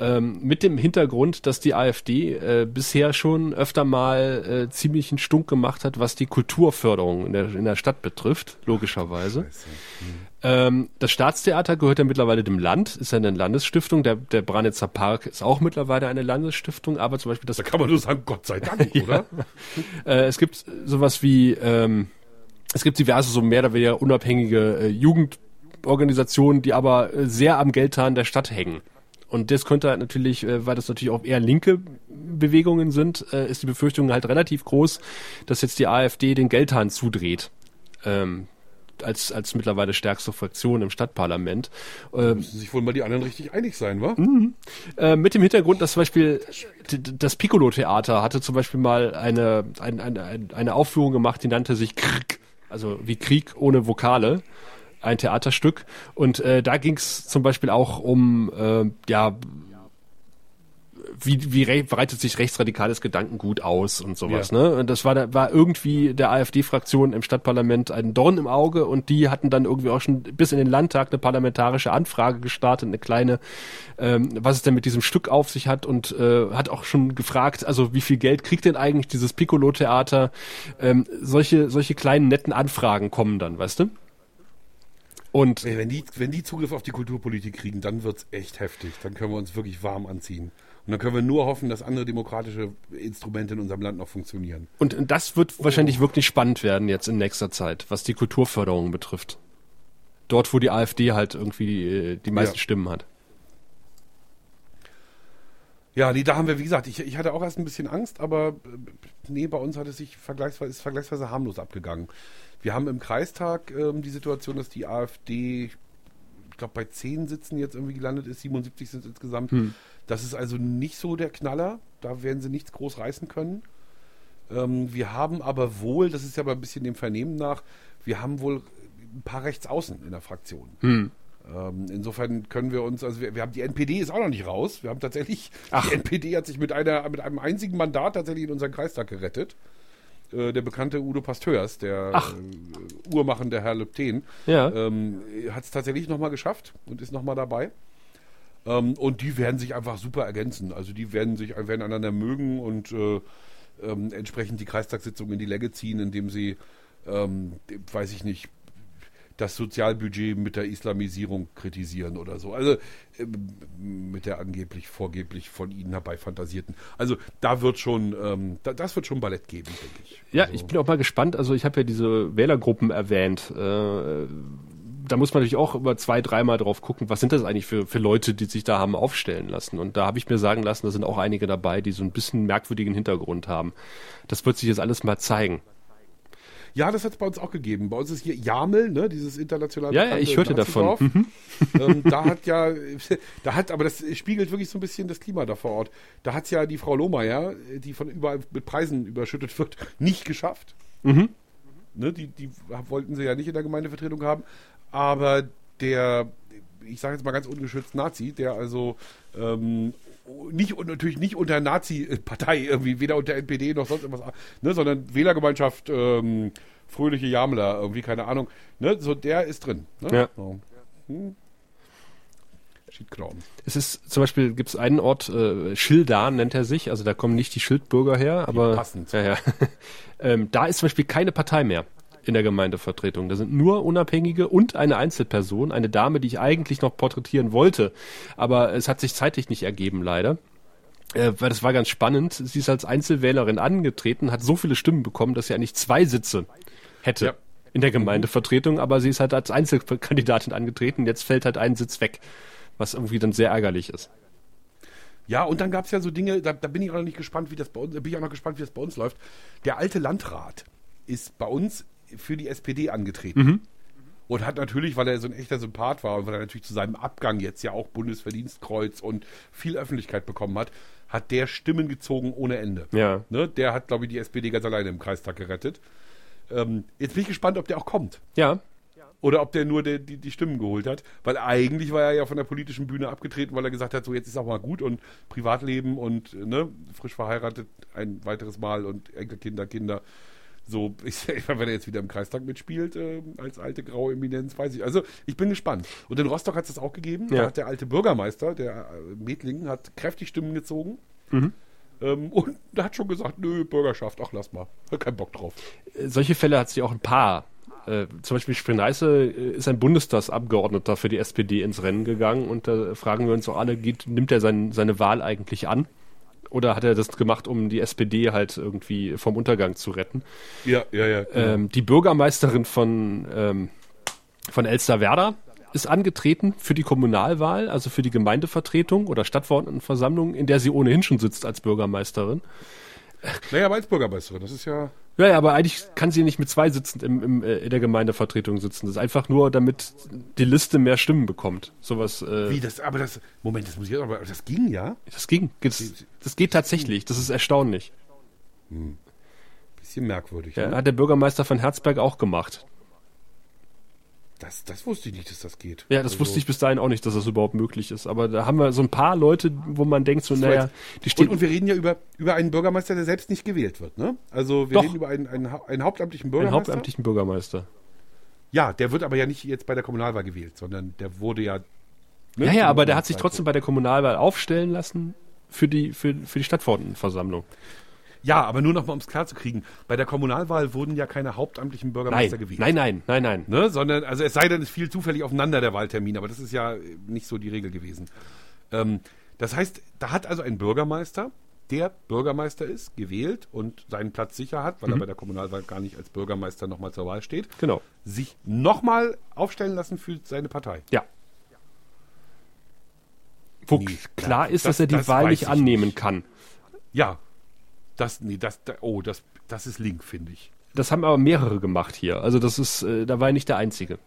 [SPEAKER 3] Ähm, mit dem Hintergrund, dass die AfD äh, bisher schon öfter mal äh, ziemlichen Stunk gemacht hat, was die Kulturförderung in der, in der Stadt betrifft, logischerweise. Ähm, das Staatstheater gehört ja mittlerweile dem Land, ist ja eine Landesstiftung. Der, der Branitzer Park ist auch mittlerweile eine Landesstiftung, aber zum Beispiel das
[SPEAKER 2] Da kann man nur sagen, Gott sei Dank, oder?
[SPEAKER 3] äh, es gibt sowas wie, ähm, es gibt diverse so mehr oder weniger unabhängige äh, Jugendorganisationen, die aber äh, sehr am Geldhahn der Stadt hängen. Und das könnte halt natürlich, äh, weil das natürlich auch eher linke Bewegungen sind, äh, ist die Befürchtung halt relativ groß, dass jetzt die AfD den Geldhahn zudreht. Ähm, als, als mittlerweile stärkste Fraktion im Stadtparlament. Ähm,
[SPEAKER 2] Müssen sich wohl mal die anderen richtig einig sein, wa?
[SPEAKER 3] äh, mit dem Hintergrund, dass zum Beispiel das Piccolo-Theater hatte zum Beispiel mal eine, ein, eine, ein- eine Aufführung gemacht, die nannte sich Krieg, also wie Krieg ohne Vokale. ein Theaterstück. Und äh, da ging es zum Beispiel auch um äh, ja wie, wie breitet sich rechtsradikales Gedankengut aus und sowas. Ja. Ne? Und das war, da war irgendwie der AfD-Fraktion im Stadtparlament ein Dorn im Auge und die hatten dann irgendwie auch schon bis in den Landtag eine parlamentarische Anfrage gestartet, eine kleine, ähm, was es denn mit diesem Stück auf sich hat und äh, hat auch schon gefragt, also wie viel Geld kriegt denn eigentlich dieses Piccolo-Theater? Ähm, solche, solche kleinen netten Anfragen kommen dann, weißt du?
[SPEAKER 2] Und wenn die, wenn die Zugriff auf die Kulturpolitik kriegen, dann wird's echt heftig. Dann können wir uns wirklich warm anziehen. Und dann können wir nur hoffen, dass andere demokratische Instrumente in unserem Land noch funktionieren.
[SPEAKER 3] Und das wird oh. wahrscheinlich wirklich spannend werden jetzt in nächster Zeit, was die Kulturförderung betrifft. Dort, wo die AfD halt irgendwie äh, die meisten ja. Stimmen hat.
[SPEAKER 2] Ja, nee, da haben wir, wie gesagt, ich, ich hatte auch erst ein bisschen Angst, aber äh, nee, bei uns hat es sich vergleichsweise, ist vergleichsweise harmlos abgegangen. Wir haben im Kreistag ähm, die Situation, dass die AfD, ich glaube, bei zehn Sitzen jetzt irgendwie gelandet ist, 77 sind insgesamt. Hm. Das ist also nicht so der Knaller. Da werden sie nichts groß reißen können. Ähm, wir haben aber wohl, das ist ja aber ein bisschen dem Vernehmen nach, wir haben wohl ein paar Rechtsaußen in der Fraktion. Hm. Ähm, insofern können wir uns, also wir, wir, haben die NPD ist auch noch nicht raus. Wir haben tatsächlich, Ach. die NPD hat sich mit einer, mit einem einzigen Mandat tatsächlich in unseren Kreistag gerettet. Äh, der bekannte Udo Pasteurs, der äh, Uhrmachen der Herr Lepten, ja. ähm, hat es tatsächlich nochmal geschafft und ist nochmal dabei. Ähm, und die werden sich einfach super ergänzen. Also die werden sich werden einander mögen und äh, ähm, entsprechend die Kreistagssitzung in die Länge ziehen, indem sie, ähm, weiß ich nicht, das Sozialbudget mit der Islamisierung kritisieren oder so. Also äh, mit der angeblich, vorgeblich von ihnen herbeifantasierten. Also da wird schon, ähm, da, das wird schon Ballett geben, denke ich.
[SPEAKER 3] Ja,
[SPEAKER 2] also,
[SPEAKER 3] ich bin auch mal gespannt. Also ich habe ja diese Wählergruppen erwähnt. Äh, da muss man natürlich auch über zwei, dreimal drauf gucken, was sind das eigentlich für, für Leute, die sich da haben aufstellen lassen. Und da habe ich mir sagen lassen, da sind auch einige dabei, die so ein bisschen merkwürdigen Hintergrund haben. Das wird sich jetzt alles mal zeigen.
[SPEAKER 2] Ja, das hat es bei uns auch gegeben. Bei uns ist hier Jamel, ne, dieses internationale.
[SPEAKER 3] Ja, ja ich hörte davon. Mhm.
[SPEAKER 2] Ähm, da hat ja, da hat, aber das spiegelt wirklich so ein bisschen das Klima da vor Ort. Da hat es ja die Frau Lohmeier, die von überall mit Preisen überschüttet wird, nicht geschafft. Mhm. Ne, die, die wollten sie ja nicht in der Gemeindevertretung haben aber der, ich sage jetzt mal ganz ungeschützt Nazi, der also ähm, nicht und natürlich nicht unter Nazi-Partei irgendwie, weder unter NPD noch sonst irgendwas, ne, sondern Wählergemeinschaft ähm, fröhliche Jamler, irgendwie, keine Ahnung. Ne, so der ist drin. Ne? Ja. So. Hm.
[SPEAKER 3] Es ist zum Beispiel gibt es einen Ort, äh, Schildan nennt er sich, also da kommen nicht die Schildbürger her, aber passend. Ja, ja. ähm, da ist zum Beispiel keine Partei mehr in der Gemeindevertretung. Da sind nur Unabhängige und eine Einzelperson, eine Dame, die ich eigentlich noch porträtieren wollte. Aber es hat sich zeitlich nicht ergeben, leider. Äh, weil das war ganz spannend. Sie ist als Einzelwählerin angetreten, hat so viele Stimmen bekommen, dass sie eigentlich zwei Sitze hätte. Ja. In der Gemeindevertretung, aber sie ist halt als Einzelkandidatin angetreten. Jetzt fällt halt ein Sitz weg, was irgendwie dann sehr ärgerlich ist.
[SPEAKER 2] Ja, und dann gab es ja so Dinge, da, da, bin ich auch noch nicht gespannt, wie das bei uns, bin ich auch noch gespannt, wie das bei uns läuft. Der alte Landrat ist bei uns für die SPD angetreten. Mhm. Und hat natürlich, weil er so ein echter Sympath war und weil er natürlich zu seinem Abgang jetzt ja auch Bundesverdienstkreuz und viel Öffentlichkeit bekommen hat, hat der Stimmen gezogen ohne Ende. Ja. Ne? Der hat, glaube ich, die SPD ganz alleine im Kreistag gerettet. Ähm, jetzt bin ich gespannt, ob der auch kommt.
[SPEAKER 3] Ja.
[SPEAKER 2] Oder ob der nur die, die, die, Stimmen geholt hat. Weil eigentlich war er ja von der politischen Bühne abgetreten, weil er gesagt hat, so jetzt ist auch mal gut und Privatleben und ne, frisch verheiratet ein weiteres Mal und Enkelkinder, Kinder. So, ich, wenn er jetzt wieder im Kreistag mitspielt, äh, als alte graue Eminenz, weiß ich. Also, ich bin gespannt. Und in Rostock hat es das auch gegeben. Ja. Da hat der alte Bürgermeister, der äh, Medling, hat kräftig Stimmen gezogen. Mhm. Ähm, und hat schon gesagt, nö, Bürgerschaft, ach lass mal, hab keinen Bock drauf.
[SPEAKER 3] Solche Fälle hat es ja auch ein paar. Äh, zum Beispiel Sprineiße äh, ist ein Bundestagsabgeordneter für die SPD ins Rennen gegangen und da fragen wir uns auch alle, geht, nimmt er sein, seine Wahl eigentlich an? Oder hat er das gemacht, um die SPD halt irgendwie vom Untergang zu retten?
[SPEAKER 2] Ja, ja, ja.
[SPEAKER 3] Genau. Ähm, die Bürgermeisterin von, ähm, von Elsterwerda ist angetreten für die Kommunalwahl, also für die Gemeindevertretung oder Stadtverordnetenversammlung, in der sie ohnehin schon sitzt als Bürgermeisterin.
[SPEAKER 2] Naja, aber als Bürgermeisterin, das ist ja.
[SPEAKER 3] Ja, ja, aber eigentlich kann sie nicht mit zwei sitzen im, im, äh, in der Gemeindevertretung sitzen. Das ist einfach nur, damit die Liste mehr Stimmen bekommt. Sowas.
[SPEAKER 2] Äh, Wie das? Aber das. Moment, das muss ich aber das ging ja.
[SPEAKER 3] Das ging. Das, das geht tatsächlich. Das ist erstaunlich.
[SPEAKER 2] Hm. Bisschen merkwürdig.
[SPEAKER 3] Ja, ne? Hat der Bürgermeister von Herzberg auch gemacht.
[SPEAKER 2] Das, das wusste ich nicht, dass das geht.
[SPEAKER 3] Ja, das also, wusste ich bis dahin auch nicht, dass das überhaupt möglich ist. Aber da haben wir so ein paar Leute, wo man denkt, so, naja,
[SPEAKER 2] die stehen. Und, und, wir reden ja über, über einen Bürgermeister, der selbst nicht gewählt wird, ne? Also wir Doch. reden über einen, einen, einen hauptamtlichen Bürgermeister. Einen
[SPEAKER 3] hauptamtlichen Bürgermeister.
[SPEAKER 2] Ja, der wird aber ja nicht jetzt bei der Kommunalwahl gewählt, sondern der wurde ja.
[SPEAKER 3] Ne, ja, ja, aber der hat sich trotzdem bei der Kommunalwahl aufstellen lassen für die, für, für die Stadtverordnetenversammlung.
[SPEAKER 2] Ja, aber nur noch mal, um es klar zu kriegen. Bei der Kommunalwahl wurden ja keine hauptamtlichen Bürgermeister
[SPEAKER 3] nein,
[SPEAKER 2] gewählt.
[SPEAKER 3] Nein, nein, nein, nein.
[SPEAKER 2] Ne? Sondern, also es sei denn, es fiel zufällig aufeinander der Wahltermin, aber das ist ja nicht so die Regel gewesen. Ähm, das heißt, da hat also ein Bürgermeister, der Bürgermeister ist, gewählt und seinen Platz sicher hat, weil mhm. er bei der Kommunalwahl gar nicht als Bürgermeister nochmal zur Wahl steht,
[SPEAKER 3] genau.
[SPEAKER 2] sich nochmal aufstellen lassen für seine Partei.
[SPEAKER 3] Ja. Wo nee, klar ist, das, dass er die das Wahl nicht annehmen nicht. kann.
[SPEAKER 2] Ja, das, nee, das, oh, das, das ist Link, finde ich.
[SPEAKER 3] Das haben aber mehrere gemacht hier. Also das ist, äh, da war er nicht der Einzige.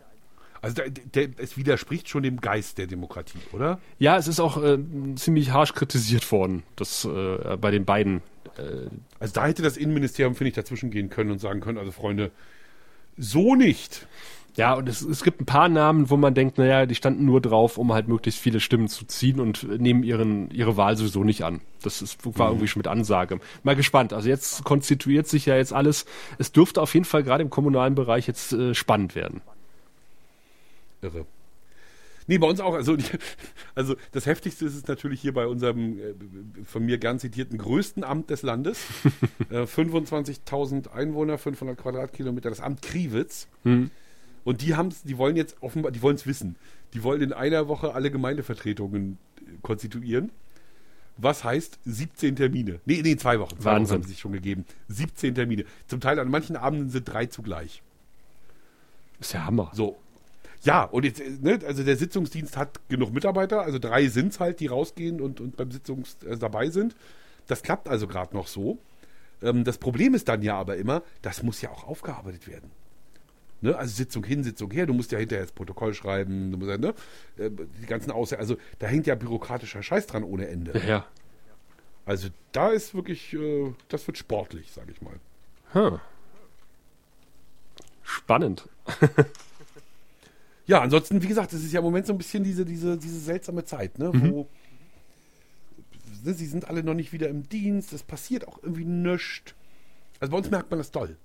[SPEAKER 2] Also der, der, es widerspricht schon dem Geist der Demokratie, oder?
[SPEAKER 3] Ja, es ist auch äh, ziemlich harsch kritisiert worden, das äh, bei den beiden.
[SPEAKER 2] Äh, also da hätte das Innenministerium, finde ich, dazwischen gehen können und sagen können, also Freunde, so nicht.
[SPEAKER 3] Ja, und es, es gibt ein paar Namen, wo man denkt, naja, die standen nur drauf, um halt möglichst viele Stimmen zu ziehen und nehmen ihren, ihre Wahl sowieso nicht an. Das ist, war mhm. irgendwie schon mit Ansage. Mal gespannt. Also jetzt konstituiert sich ja jetzt alles. Es dürfte auf jeden Fall gerade im kommunalen Bereich jetzt äh, spannend werden.
[SPEAKER 2] Irre. Nee, bei uns auch. Also, also das Heftigste ist es natürlich hier bei unserem äh, von mir gern zitierten größten Amt des Landes. äh, 25.000 Einwohner, 500 Quadratkilometer, das Amt Kriwitz. Mhm. Und die haben die wollen jetzt offenbar, die wollen es wissen. Die wollen in einer Woche alle Gemeindevertretungen äh, konstituieren. Was heißt 17 Termine? Nee, nee, zwei Wochen. Zwei
[SPEAKER 3] Wahnsinn. Wochen
[SPEAKER 2] haben sich schon gegeben. 17 Termine. Zum Teil an manchen Abenden sind drei zugleich.
[SPEAKER 3] Ist ja Hammer.
[SPEAKER 2] So. Ja, und jetzt, äh, ne, also der Sitzungsdienst hat genug Mitarbeiter, also drei sind es halt, die rausgehen und, und beim Sitzungs äh, dabei sind. Das klappt also gerade noch so. Ähm, das Problem ist dann ja aber immer, das muss ja auch aufgearbeitet werden. Ne? Also Sitzung hin, Sitzung her, du musst ja hinterher das Protokoll schreiben, du musst ja, ne? Äh, die ganzen Aussagen, also da hängt ja bürokratischer Scheiß dran ohne Ende.
[SPEAKER 3] Ja. ja.
[SPEAKER 2] Also da ist wirklich, äh, das wird sportlich, sag ich mal.
[SPEAKER 3] Huh. Spannend.
[SPEAKER 2] ja, ansonsten, wie gesagt, es ist ja im Moment so ein bisschen diese, diese, diese seltsame Zeit, ne? Mhm. wo ne, sie sind alle noch nicht wieder im Dienst, es passiert auch irgendwie nichts. Also bei uns merkt man das toll.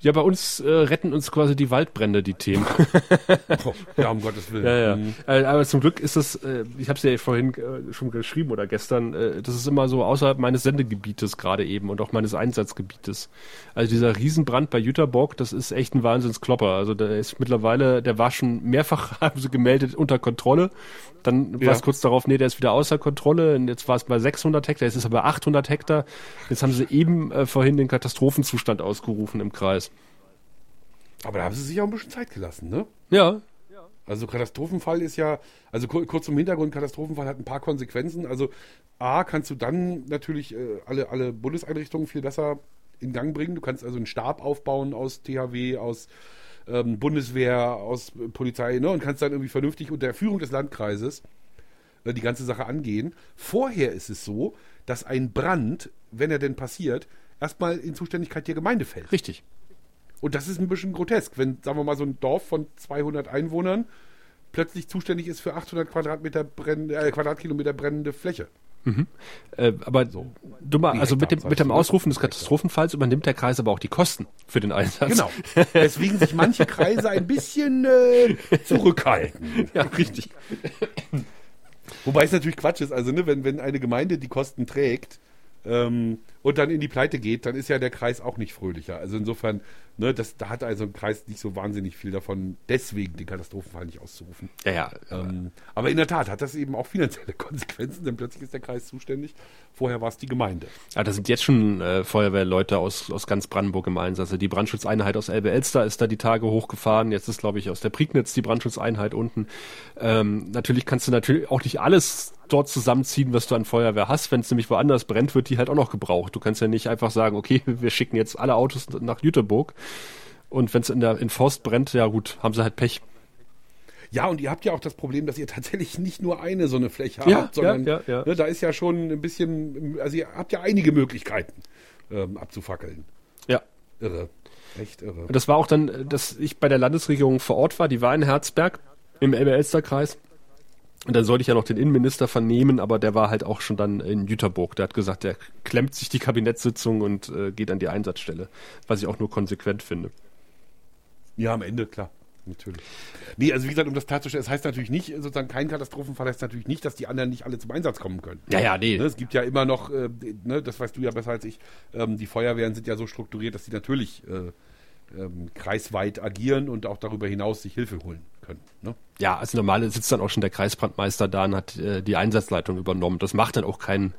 [SPEAKER 3] Ja, bei uns äh, retten uns quasi die Waldbrände, die Themen.
[SPEAKER 2] oh, ja, um Gottes Willen.
[SPEAKER 3] Ja, ja. Mhm. Äh, aber zum Glück ist das, äh, ich habe es ja vorhin äh, schon geschrieben oder gestern, äh, das ist immer so außerhalb meines Sendegebietes gerade eben und auch meines Einsatzgebietes. Also dieser Riesenbrand bei Jüterbock, das ist echt ein Wahnsinnsklopper. Also der ist mittlerweile, der war schon mehrfach, haben sie gemeldet, unter Kontrolle. Dann ja. war es kurz darauf, nee, der ist wieder außer Kontrolle. Und jetzt war es bei 600 Hektar, jetzt ist er bei 800 Hektar. Jetzt haben sie eben äh, vorhin den Katastrophenzustand ausgerufen im Kreis.
[SPEAKER 2] Aber da haben sie sich auch ein bisschen Zeit gelassen, ne?
[SPEAKER 3] Ja.
[SPEAKER 2] Also Katastrophenfall ist ja, also kurz zum Hintergrund, Katastrophenfall hat ein paar Konsequenzen. Also A, kannst du dann natürlich äh, alle, alle Bundeseinrichtungen viel besser in Gang bringen. Du kannst also einen Stab aufbauen aus THW, aus ähm, Bundeswehr, aus Polizei, ne? Und kannst dann irgendwie vernünftig unter der Führung des Landkreises äh, die ganze Sache angehen. Vorher ist es so, dass ein Brand, wenn er denn passiert, erstmal in Zuständigkeit der Gemeinde fällt.
[SPEAKER 3] Richtig.
[SPEAKER 2] Und das ist ein bisschen grotesk, wenn, sagen wir mal, so ein Dorf von 200 Einwohnern plötzlich zuständig ist für 800 Quadratmeter brenn, äh, Quadratkilometer brennende Fläche.
[SPEAKER 3] Mhm. Äh, aber so, dummer, also mit dem, mit dem Ausrufen des Katastrophenfalls übernimmt der Kreis aber auch die Kosten für den Einsatz.
[SPEAKER 2] Genau. Deswegen sich manche Kreise ein bisschen äh, zurückhalten.
[SPEAKER 3] Ja, richtig.
[SPEAKER 2] Wobei es natürlich Quatsch ist. Also, ne, wenn, wenn eine Gemeinde die Kosten trägt, ähm, und dann in die Pleite geht, dann ist ja der Kreis auch nicht fröhlicher. Also insofern, ne, das, da hat also ein Kreis nicht so wahnsinnig viel davon, deswegen den Katastrophenfall nicht auszurufen.
[SPEAKER 3] Ja, ja. Ähm,
[SPEAKER 2] aber in der Tat hat das eben auch finanzielle Konsequenzen, denn plötzlich ist der Kreis zuständig. Vorher war es die Gemeinde.
[SPEAKER 3] Ja, da sind jetzt schon äh, Feuerwehrleute aus, aus ganz Brandenburg im Einsatz. Also die Brandschutzeinheit aus Elbe-Elster ist da die Tage hochgefahren. Jetzt ist, glaube ich, aus der Prignitz die Brandschutzeinheit unten. Ähm, natürlich kannst du natürlich auch nicht alles dort zusammenziehen, was du an Feuerwehr hast. Wenn es nämlich woanders brennt, wird die halt auch noch gebraucht. Du kannst ja nicht einfach sagen, okay, wir schicken jetzt alle Autos nach Jüterbog. Und wenn es in der in Forst brennt, ja gut, haben sie halt Pech.
[SPEAKER 2] Ja, und ihr habt ja auch das Problem, dass ihr tatsächlich nicht nur eine so eine Fläche
[SPEAKER 3] ja,
[SPEAKER 2] habt, sondern
[SPEAKER 3] ja, ja,
[SPEAKER 2] ne, da ist ja schon ein bisschen, also ihr habt ja einige Möglichkeiten ähm, abzufackeln.
[SPEAKER 3] Ja.
[SPEAKER 2] Irre. Echt irre.
[SPEAKER 3] Das war auch dann, dass ich bei der Landesregierung vor Ort war, die war in Herzberg im Elbe-Elster-Kreis. Und dann sollte ich ja noch den Innenminister vernehmen, aber der war halt auch schon dann in Jüterburg. Der hat gesagt, der klemmt sich die Kabinettssitzung und äh, geht an die Einsatzstelle, was ich auch nur konsequent finde.
[SPEAKER 2] Ja, am Ende, klar. Natürlich. Nee, also wie gesagt, um das klarzustellen, es heißt natürlich nicht, sozusagen kein Katastrophenfall heißt natürlich nicht, dass die anderen nicht alle zum Einsatz kommen können.
[SPEAKER 3] Ja, ja, nee.
[SPEAKER 2] Ne, es gibt ja immer noch, äh, ne, das weißt du ja besser als ich, ähm, die Feuerwehren sind ja so strukturiert, dass sie natürlich äh, ähm, kreisweit agieren und auch darüber hinaus sich Hilfe holen können. Ne?
[SPEAKER 3] Ja, als normale sitzt dann auch schon der Kreisbrandmeister da und hat äh, die Einsatzleitung übernommen. Das macht dann auch kein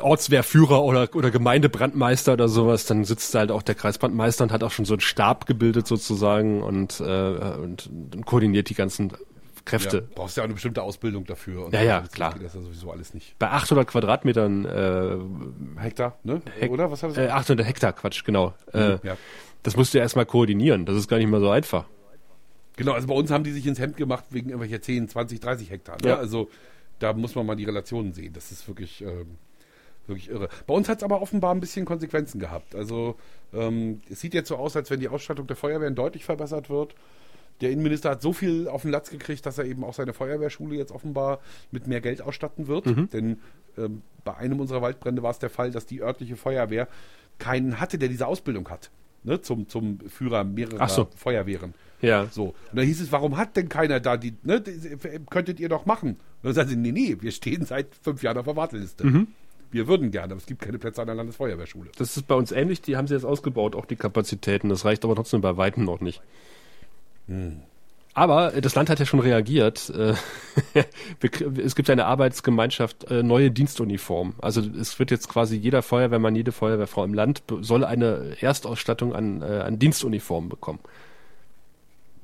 [SPEAKER 3] Ortswehrführer oder, oder Gemeindebrandmeister oder sowas, dann sitzt da halt auch der Kreisbrandmeister und hat auch schon so einen Stab gebildet sozusagen und, äh, und, und koordiniert die ganzen Kräfte. Ja,
[SPEAKER 2] brauchst ja auch eine bestimmte Ausbildung dafür.
[SPEAKER 3] Und ja, ja, klar.
[SPEAKER 2] Geht das ja sowieso alles nicht.
[SPEAKER 3] Bei 800 Quadratmetern äh,
[SPEAKER 2] Hektar, ne?
[SPEAKER 3] Hek oder? Was haben Sie? Äh, 800 Hektar, Quatsch, genau. Mhm, äh, ja. Das musst du ja erstmal koordinieren. Das ist gar nicht mal so einfach.
[SPEAKER 2] Genau, also bei uns haben die sich ins Hemd gemacht wegen irgendwelcher 10, 20, 30 Hektar. Ne? Ja. Also da muss man mal die Relationen sehen. Das ist wirklich... Ähm, Wirklich irre. Bei uns hat es aber offenbar ein bisschen Konsequenzen gehabt. Also ähm, es sieht jetzt so aus, als wenn die Ausstattung der Feuerwehren deutlich verbessert wird. Der Innenminister hat so viel auf den Latz gekriegt, dass er eben auch seine Feuerwehrschule jetzt offenbar mit mehr Geld ausstatten wird. Mhm. Denn ähm, bei einem unserer Waldbrände war es der Fall, dass die örtliche Feuerwehr keinen hatte, der diese Ausbildung hat. Ne, zum, zum Führer mehrerer so. Feuerwehren.
[SPEAKER 3] Ja.
[SPEAKER 2] So. Und dann hieß es, warum hat denn keiner da die, ne, könntet ihr doch machen? Und dann sagen sie, nee, nee, wir stehen seit fünf Jahren auf der Warteliste. Mhm wir würden gerne, aber es gibt keine Plätze an der Landesfeuerwehrschule.
[SPEAKER 3] Das ist bei uns ähnlich, die haben sie jetzt ausgebaut, auch die Kapazitäten. Das reicht aber trotzdem bei Weitem noch nicht. Hm. Aber das Land hat ja schon reagiert. Äh, es gibt eine Arbeitsgemeinschaft, äh, neue Dienstuniform. Also es wird jetzt quasi jeder Feuerwehrmann, jede Feuerwehrfrau im Land soll eine Erstausstattung an, äh, an Dienstuniformen bekommen.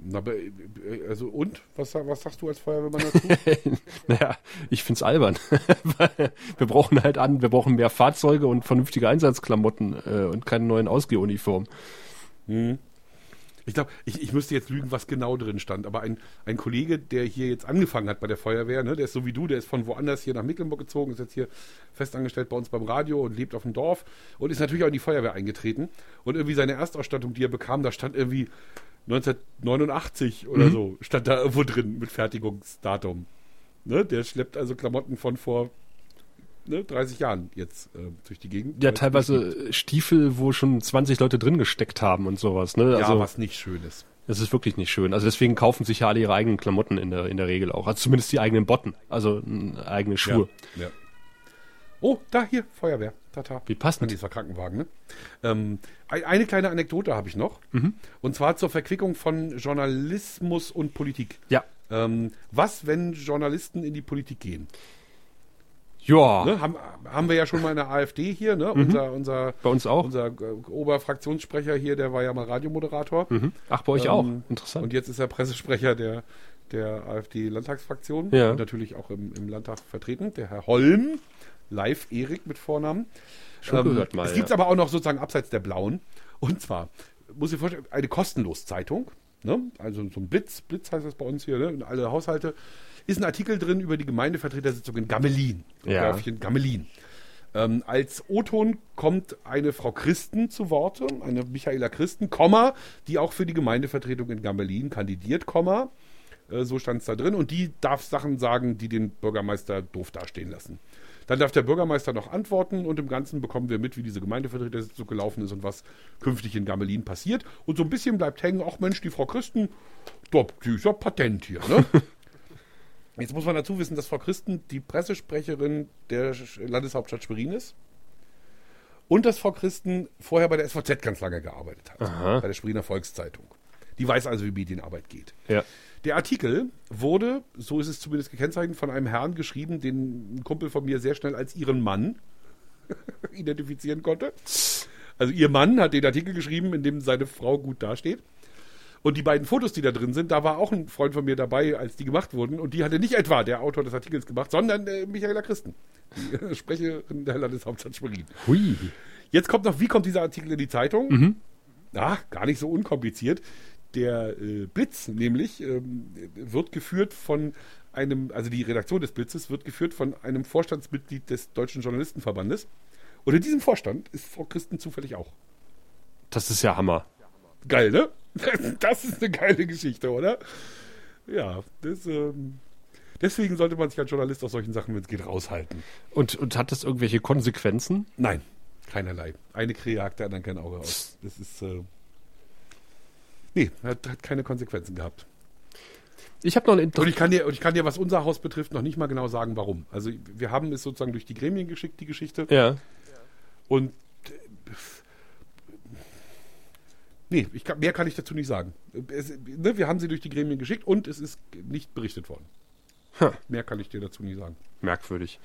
[SPEAKER 2] Na, also und? Was, was sagst du als Feuerwehrmann dazu?
[SPEAKER 3] naja, ich find's albern. wir brauchen halt an, wir brauchen mehr Fahrzeuge und vernünftige Einsatzklamotten äh, und keine neuen Ausgehuniformen.
[SPEAKER 2] Hm. Ich glaube, ich, ich müsste jetzt lügen, was genau drin stand, aber ein, ein Kollege, der hier jetzt angefangen hat bei der Feuerwehr, ne, der ist so wie du, der ist von woanders hier nach Mecklenburg gezogen, ist jetzt hier festangestellt bei uns beim Radio und lebt auf dem Dorf und ist natürlich auch in die Feuerwehr eingetreten. Und irgendwie seine Erstausstattung, die er bekam, da stand irgendwie 1989 oder mhm. so, stand da irgendwo drin mit Fertigungsdatum. Ne? Der schleppt also Klamotten von vor ne, 30 Jahren jetzt äh, durch die Gegend.
[SPEAKER 3] Ja, teilweise Stiefel, wo schon 20 Leute drin gesteckt haben und sowas. Ne?
[SPEAKER 2] Also, ja, was nicht schön ist.
[SPEAKER 3] Das ist wirklich nicht schön. Also deswegen kaufen sich ja alle ihre eigenen Klamotten in der, in der Regel auch. Also zumindest die eigenen Botten, also eigene Schuhe.
[SPEAKER 2] Ja, ja. Oh, da hier, Feuerwehr.
[SPEAKER 3] Tata. Wie passend.
[SPEAKER 2] Dieser Krankenwagen, ne? Ähm, eine kleine Anekdote habe ich noch. Mhm. Und zwar zur Verquickung von Journalismus und Politik.
[SPEAKER 3] Ja.
[SPEAKER 2] Ähm, was, wenn Journalisten in die Politik gehen?
[SPEAKER 3] Ja.
[SPEAKER 2] Ne, haben, haben wir ja schon mal in der AfD hier, ne? Mhm. Unser, unser,
[SPEAKER 3] bei uns auch.
[SPEAKER 2] Unser Oberfraktionssprecher hier, der war ja mal Radiomoderator. Mhm.
[SPEAKER 3] Ach, bei euch ähm, auch. Interessant.
[SPEAKER 2] Und jetzt ist er Pressesprecher der, der AfD-Landtagsfraktion.
[SPEAKER 3] Ja.
[SPEAKER 2] Und natürlich auch im, im Landtag vertreten, der Herr Holm. Live Erik mit Vornamen.
[SPEAKER 3] Schon ähm, gehört mal.
[SPEAKER 2] Es gibt ja. aber auch noch sozusagen abseits der blauen. Und zwar, muss ich vorstellen, eine kostenlos Zeitung. Ne? Also so ein Blitz, Blitz heißt das bei uns hier, ne? in alle Haushalte. Ist ein Artikel drin über die Gemeindevertretersitzung in Gammelin.
[SPEAKER 3] Ja.
[SPEAKER 2] Dörfchen Gammelin. Ähm, als O-Ton kommt eine Frau Christen zu Worte, eine Michaela Christen, Komma, die auch für die Gemeindevertretung in Gammelin kandidiert, Komma. Äh, so stand es da drin. Und die darf Sachen sagen, die den Bürgermeister doof dastehen lassen. Dann darf der Bürgermeister noch antworten und im Ganzen bekommen wir mit, wie diese Gemeindevertretersitzung gelaufen ist und was künftig in Gamelin passiert. Und so ein bisschen bleibt hängen, ach Mensch, die Frau Christen, doch, die ist ja Patent hier, ne? Jetzt muss man dazu wissen, dass Frau Christen die Pressesprecherin der Landeshauptstadt Schwerin ist und dass Frau Christen vorher bei der SVZ ganz lange gearbeitet hat,
[SPEAKER 3] Aha.
[SPEAKER 2] bei der Schweriner Volkszeitung. Die weiß also, wie Medienarbeit geht.
[SPEAKER 3] Ja.
[SPEAKER 2] Der Artikel wurde, so ist es zumindest gekennzeichnet, von einem Herrn geschrieben, den ein Kumpel von mir sehr schnell als ihren Mann identifizieren konnte. Also ihr Mann hat den Artikel geschrieben, in dem seine Frau gut dasteht. Und die beiden Fotos, die da drin sind, da war auch ein Freund von mir dabei, als die gemacht wurden. Und die hatte nicht etwa der Autor des Artikels gemacht, sondern äh, Michaela Christen, die Sprecherin der Landeshauptstadt Schwerin.
[SPEAKER 3] Hui.
[SPEAKER 2] Jetzt kommt noch, wie kommt dieser Artikel in die Zeitung? Mhm. Ach, gar nicht so unkompliziert. Der äh, Blitz nämlich ähm, wird geführt von einem, also die Redaktion des Blitzes wird geführt von einem Vorstandsmitglied des Deutschen Journalistenverbandes. Und in diesem Vorstand ist Frau Christen zufällig auch.
[SPEAKER 3] Das ist ja Hammer.
[SPEAKER 2] Geil, ne? Das ist eine geile Geschichte, oder? Ja, das, ähm, deswegen sollte man sich als Journalist aus solchen Sachen, wenn es geht, raushalten.
[SPEAKER 3] Und, und hat das irgendwelche Konsequenzen?
[SPEAKER 2] Nein, keinerlei. Eine Krähe jagt der anderen kein Auge aus. Das ist, äh, nee, hat, hat keine Konsequenzen gehabt.
[SPEAKER 3] Ich habe noch eine
[SPEAKER 2] und ich kann dir, und ich kann dir, was unser Haus betrifft, noch nicht mal genau sagen, warum. Also wir haben es sozusagen durch die Gremien geschickt, die Geschichte.
[SPEAKER 3] Ja.
[SPEAKER 2] Und nee, ich kann, mehr kann ich dazu nicht sagen. Es, ne, wir haben sie durch die Gremien geschickt und es ist nicht berichtet worden.
[SPEAKER 3] Huh.
[SPEAKER 2] Mehr kann ich dir dazu nicht sagen.
[SPEAKER 3] Merkwürdig.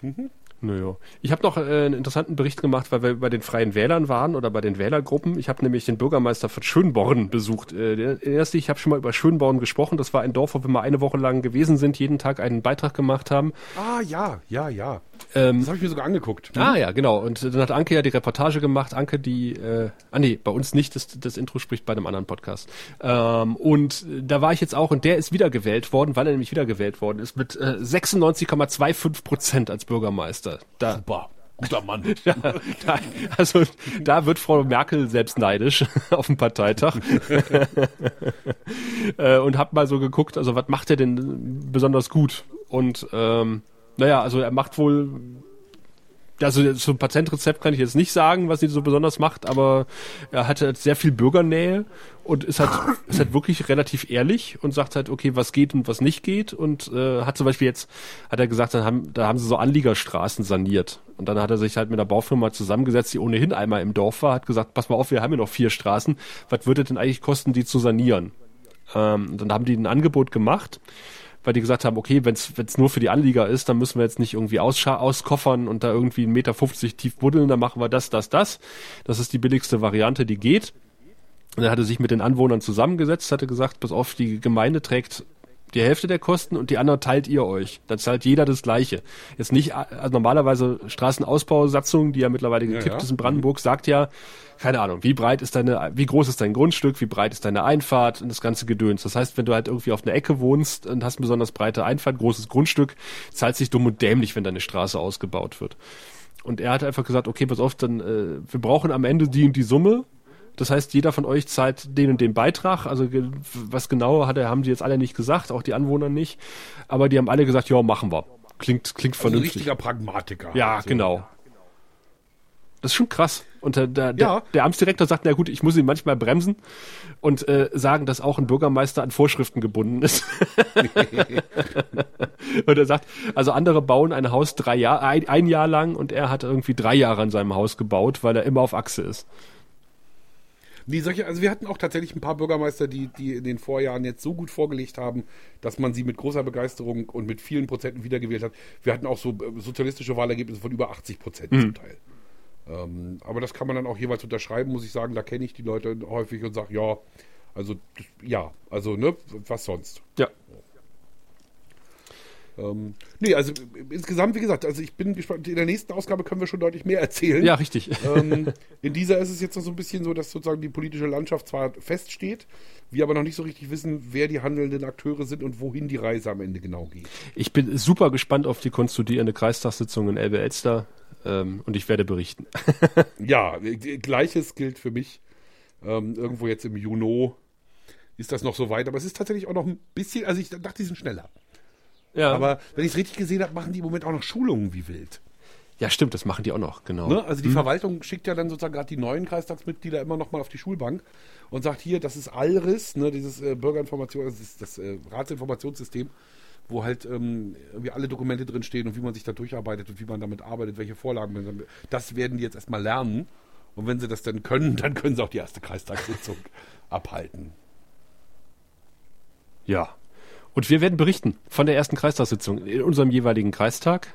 [SPEAKER 3] Mhm. Naja. Ich habe noch äh, einen interessanten Bericht gemacht, weil wir bei den Freien Wählern waren oder bei den Wählergruppen. Ich habe nämlich den Bürgermeister von Schönborn besucht. Äh, erst, ich habe schon mal über Schönborn gesprochen. Das war ein Dorf, wo wir mal eine Woche lang gewesen sind, jeden Tag einen Beitrag gemacht haben.
[SPEAKER 2] Ah ja, ja, ja. Ähm, das habe ich mir sogar angeguckt.
[SPEAKER 3] Ah ja, genau. Und dann hat Anke ja die Reportage gemacht. Anke, die, äh, ah nee, bei uns nicht, das, das Intro spricht bei einem anderen Podcast. Ähm, und da war ich jetzt auch und der ist wiedergewählt worden, weil er nämlich wiedergewählt worden ist, mit äh, 96,25 Prozent als Bürgermeister.
[SPEAKER 2] Da, Super. Guter Mann.
[SPEAKER 3] da, da, also da wird Frau Merkel selbst neidisch auf dem Parteitag. äh, und hab mal so geguckt, also was macht er denn besonders gut? Und ähm, naja, also er macht wohl also so ein Patentrezept kann ich jetzt nicht sagen, was ihn so besonders macht, aber er hat halt sehr viel Bürgernähe und ist halt, ist halt wirklich relativ ehrlich und sagt halt, okay, was geht und was nicht geht und äh, hat zum Beispiel jetzt, hat er gesagt, dann haben, da haben sie so Anliegerstraßen saniert und dann hat er sich halt mit einer Baufirma zusammengesetzt, die ohnehin einmal im Dorf war, hat gesagt, pass mal auf, wir haben ja noch vier Straßen, was würde denn eigentlich kosten, die zu sanieren? Ähm, dann haben die ein Angebot gemacht weil die gesagt haben, okay, wenn es nur für die Anlieger ist, dann müssen wir jetzt nicht irgendwie auskoffern und da irgendwie einen Meter 50 tief buddeln, dann machen wir das, das, das. Das ist die billigste Variante, die geht. Und er hatte sich mit den Anwohnern zusammengesetzt, hatte gesagt, pass auf, die Gemeinde trägt die Hälfte der Kosten und die anderen teilt ihr euch. Dann zahlt jeder das Gleiche. Jetzt nicht, also normalerweise Straßenausbausatzung, die ja mittlerweile gekippt ja, ja. ist in Brandenburg, sagt ja, keine Ahnung, wie breit ist deine, wie groß ist dein Grundstück, wie breit ist deine Einfahrt und das ganze Gedöns. Das heißt, wenn du halt irgendwie auf einer Ecke wohnst und hast eine besonders breite Einfahrt, großes Grundstück, zahlt sich dumm und dämlich, wenn deine Straße ausgebaut wird. Und er hat einfach gesagt, okay, pass auf, dann, äh, wir brauchen am Ende die und die Summe, das heißt, jeder von euch zahlt den und den Beitrag. Also was genau hat er, haben die jetzt alle nicht gesagt, auch die Anwohner nicht. Aber die haben alle gesagt, ja, machen wir. Klingt, klingt also vernünftig.
[SPEAKER 2] Ein richtiger Pragmatiker.
[SPEAKER 3] Ja, also, genau. Das ist schon krass. Und der, der, ja. der, Amtsdirektor sagt, na gut, ich muss ihn manchmal bremsen und äh, sagen, dass auch ein Bürgermeister an Vorschriften gebunden ist. und er sagt, also andere bauen ein Haus drei Jahre, ein, ein Jahr lang und er hat irgendwie drei Jahre an seinem Haus gebaut, weil er immer auf Achse ist.
[SPEAKER 2] Nee, solche, also wir hatten auch tatsächlich ein paar Bürgermeister, die, die in den Vorjahren jetzt so gut vorgelegt haben, dass man sie mit großer Begeisterung und mit vielen Prozenten wiedergewählt hat. Wir hatten auch so äh, sozialistische Wahlergebnisse von über 80 Prozent mhm. zum Teil. Ähm, aber das kann man dann auch jeweils unterschreiben, muss ich sagen. Da kenne ich die Leute häufig und sage, ja, also ja, also ne, was sonst.
[SPEAKER 3] Ja.
[SPEAKER 2] Ähm, nee, also insgesamt, wie gesagt, also ich bin gespannt, in der nächsten Ausgabe können wir schon deutlich mehr erzählen.
[SPEAKER 3] Ja, richtig.
[SPEAKER 2] Ähm, in dieser ist es jetzt noch so ein bisschen so, dass sozusagen die politische Landschaft zwar feststeht, wir aber noch nicht so richtig wissen, wer die handelnden Akteure sind und wohin die Reise am Ende genau geht.
[SPEAKER 3] Ich bin super gespannt auf die konstituierende Kreistagssitzung in Elbe-Elster ähm, und ich werde berichten.
[SPEAKER 2] ja, gleiches gilt für mich. Ähm, irgendwo jetzt im Juni ist das noch so weit, aber es ist tatsächlich auch noch ein bisschen, also ich dachte, die sind schneller. Ja. Aber wenn ich es richtig gesehen habe, machen die im Moment auch noch Schulungen wie wild.
[SPEAKER 3] Ja, stimmt, das machen die auch noch, genau.
[SPEAKER 2] Ne? Also die hm. Verwaltung schickt ja dann sozusagen gerade die neuen Kreistagsmitglieder immer noch mal auf die Schulbank und sagt hier, das ist ALRIS, ne, dieses äh, Bürgerinformation, das ist das äh, Ratsinformationssystem, wo halt ähm, irgendwie alle Dokumente drinstehen und wie man sich da durcharbeitet und wie man damit arbeitet, welche Vorlagen. Das werden die jetzt erstmal lernen. Und wenn sie das dann können, dann können sie auch die erste Kreistagssitzung abhalten.
[SPEAKER 3] Ja, und wir werden berichten von der ersten Kreistagssitzung in unserem jeweiligen Kreistag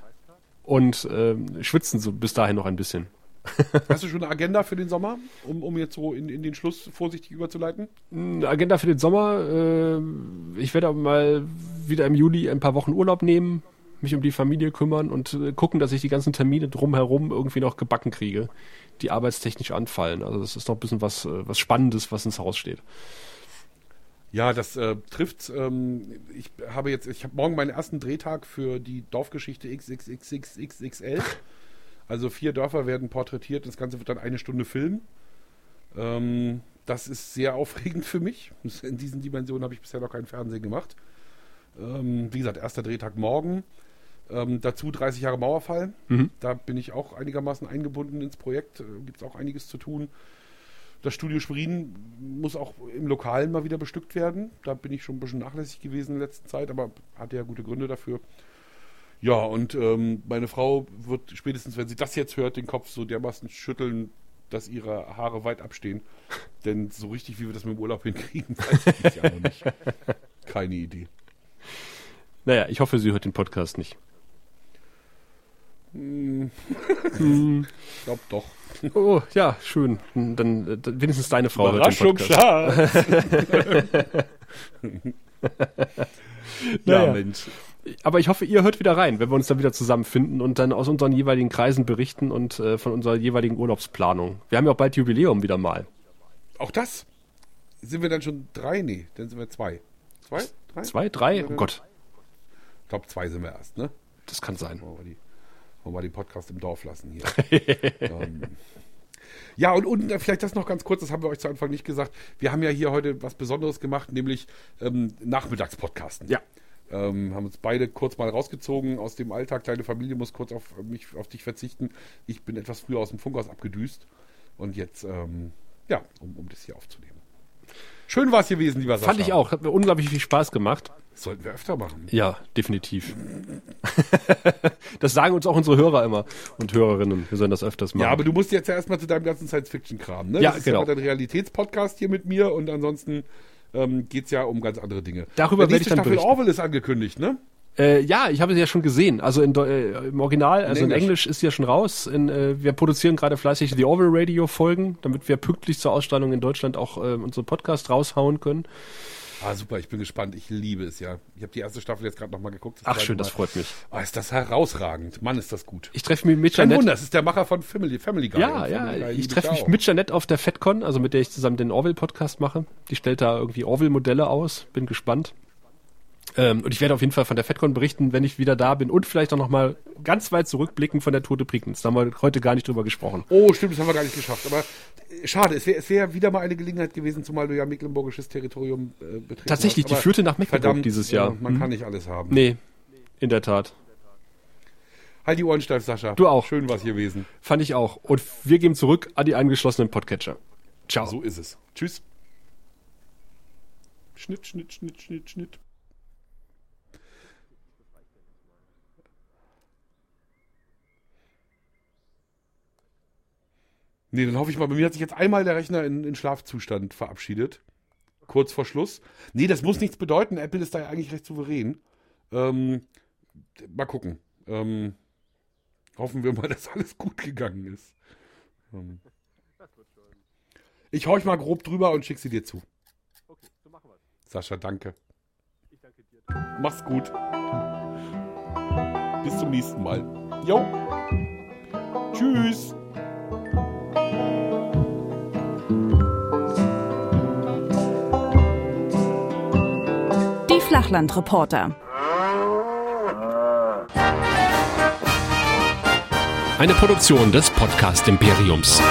[SPEAKER 3] und äh, schwitzen so bis dahin noch ein bisschen.
[SPEAKER 2] Hast du schon eine Agenda für den Sommer, um, um jetzt so in, in den Schluss vorsichtig überzuleiten?
[SPEAKER 3] Eine Agenda für den Sommer. Äh, ich werde aber mal wieder im Juli ein paar Wochen Urlaub nehmen, mich um die Familie kümmern und äh, gucken, dass ich die ganzen Termine drumherum irgendwie noch gebacken kriege, die arbeitstechnisch anfallen. Also das ist noch ein bisschen was, äh, was Spannendes, was ins Haus steht.
[SPEAKER 2] Ja, das äh, trifft. Ähm, ich habe jetzt, ich habe morgen meinen ersten Drehtag für die Dorfgeschichte XXXXXL. Also vier Dörfer werden porträtiert. Das Ganze wird dann eine Stunde Film. Ähm, das ist sehr aufregend für mich. In diesen Dimensionen habe ich bisher noch keinen Fernsehen gemacht. Ähm, wie gesagt, erster Drehtag morgen. Ähm, dazu 30 Jahre Mauerfall. Mhm. Da bin ich auch einigermaßen eingebunden ins Projekt. Äh, Gibt es auch einiges zu tun. Das Studio Schwerin muss auch im Lokalen mal wieder bestückt werden. Da bin ich schon ein bisschen nachlässig gewesen in der letzten Zeit, aber hatte ja gute Gründe dafür. Ja, und ähm, meine Frau wird spätestens, wenn sie das jetzt hört, den Kopf so dermaßen schütteln, dass ihre Haare weit abstehen. Denn so richtig, wie wir das mit dem Urlaub hinkriegen, weiß ich ja noch nicht. Keine Idee.
[SPEAKER 3] Naja, ich hoffe, sie hört den Podcast nicht.
[SPEAKER 2] Hm. ich glaube doch.
[SPEAKER 3] Oh, ja, schön. Dann, dann wenigstens deine Frau
[SPEAKER 2] Überraschung, hört den Podcast.
[SPEAKER 3] ja, Mensch. Aber ich hoffe, ihr hört wieder rein, wenn wir uns dann wieder zusammenfinden und dann aus unseren jeweiligen Kreisen berichten und äh, von unserer jeweiligen Urlaubsplanung. Wir haben ja auch bald Jubiläum wieder mal.
[SPEAKER 2] Auch das? Sind wir dann schon drei? Nee, dann sind wir zwei.
[SPEAKER 3] Zwei? Drei? Zwei, drei? Oh Gott.
[SPEAKER 2] Ich glaube, zwei sind wir erst, ne?
[SPEAKER 3] Das kann sein.
[SPEAKER 2] Wir, die, wollen wir den Podcast im Dorf lassen hier. ähm, ja, und, und vielleicht das noch ganz kurz, das haben wir euch zu Anfang nicht gesagt. Wir haben ja hier heute was Besonderes gemacht, nämlich ähm, Nachmittagspodcasten.
[SPEAKER 3] Ja.
[SPEAKER 2] Ähm, haben uns beide kurz mal rausgezogen aus dem Alltag. Kleine Familie muss kurz auf mich, auf dich verzichten. Ich bin etwas früher aus dem Funkhaus abgedüst. Und jetzt, ähm, ja, um, um das hier aufzunehmen. Schön war es gewesen, lieber
[SPEAKER 3] Sascha. Fand ich auch. Hat mir unglaublich viel Spaß gemacht.
[SPEAKER 2] Das sollten wir öfter machen.
[SPEAKER 3] Ja, definitiv. das sagen uns auch unsere Hörer immer und Hörerinnen. Wir sollen das öfters machen.
[SPEAKER 2] Ja, aber du musst jetzt ja erstmal zu deinem ganzen Science-Fiction-Kram, ne?
[SPEAKER 3] Ja,
[SPEAKER 2] das ist
[SPEAKER 3] genau.
[SPEAKER 2] ja dein Realitätspodcast hier mit mir und ansonsten ähm, geht es ja um ganz andere Dinge.
[SPEAKER 3] Darüber werde ich dann
[SPEAKER 2] Staffel berichten. Orwell ist angekündigt, ne?
[SPEAKER 3] Äh, ja, ich habe sie ja schon gesehen. Also in, äh, im Original, also in Englisch. in Englisch ist sie ja schon raus. In, äh, wir produzieren gerade fleißig die Orwell Radio Folgen, damit wir pünktlich zur Ausstrahlung in Deutschland auch äh, unsere Podcast raushauen können.
[SPEAKER 2] Ah, super, ich bin gespannt. Ich liebe es ja. Ich habe die erste Staffel jetzt gerade nochmal geguckt.
[SPEAKER 3] Ach schön, das freut mich.
[SPEAKER 2] Oh, ist das herausragend. Mann, ist das gut.
[SPEAKER 3] Ich treffe mich mit
[SPEAKER 2] Kein Wunder, das ist der Macher von Family, Family Guy.
[SPEAKER 3] Ja, ja, Guy ich treffe mich mit Janet auf der FedCon, also mit der ich zusammen den Orwell-Podcast mache. Die stellt da irgendwie Orwell-Modelle aus. Bin gespannt. Ähm, und ich werde auf jeden Fall von der FedCon berichten, wenn ich wieder da bin und vielleicht auch noch mal ganz weit zurückblicken von der Tote Prignitz. Da haben wir heute gar nicht drüber gesprochen.
[SPEAKER 2] Oh, stimmt, das haben wir gar nicht geschafft. Aber äh, schade, es wäre es wär wieder mal eine Gelegenheit gewesen, zumal du ja mecklenburgisches Territorium äh, betreten
[SPEAKER 3] Tatsächlich, die führte nach Mecklenburg
[SPEAKER 2] verdammt,
[SPEAKER 3] dieses Jahr.
[SPEAKER 2] Ja, man hm. kann nicht alles haben.
[SPEAKER 3] Nee, in der Tat.
[SPEAKER 2] Halt die Ohren steif, Sascha.
[SPEAKER 3] Du auch.
[SPEAKER 2] Schön was gewesen.
[SPEAKER 3] Fand ich auch. Und wir gehen zurück an die angeschlossenen Podcatcher. Ciao.
[SPEAKER 2] So ist es. Tschüss. Schnitt, Schnitt, Schnitt, Schnitt, Schnitt. Nee, dann hoffe ich mal, bei mir hat sich jetzt einmal der Rechner in, in Schlafzustand verabschiedet. Kurz vor Schluss. Nee, das muss nichts bedeuten. Apple ist da ja eigentlich recht souverän. Ähm, mal gucken. Ähm, hoffen wir mal, dass alles gut gegangen ist. Ähm, ich horch mal grob drüber und schick sie dir zu. Okay, so machen wir's. Sascha, danke. Ich danke dir. Mach's gut. Bis zum nächsten Mal. Jo. Tschüss.
[SPEAKER 1] Flachlandreporter.
[SPEAKER 4] Eine Produktion des Podcast Imperiums.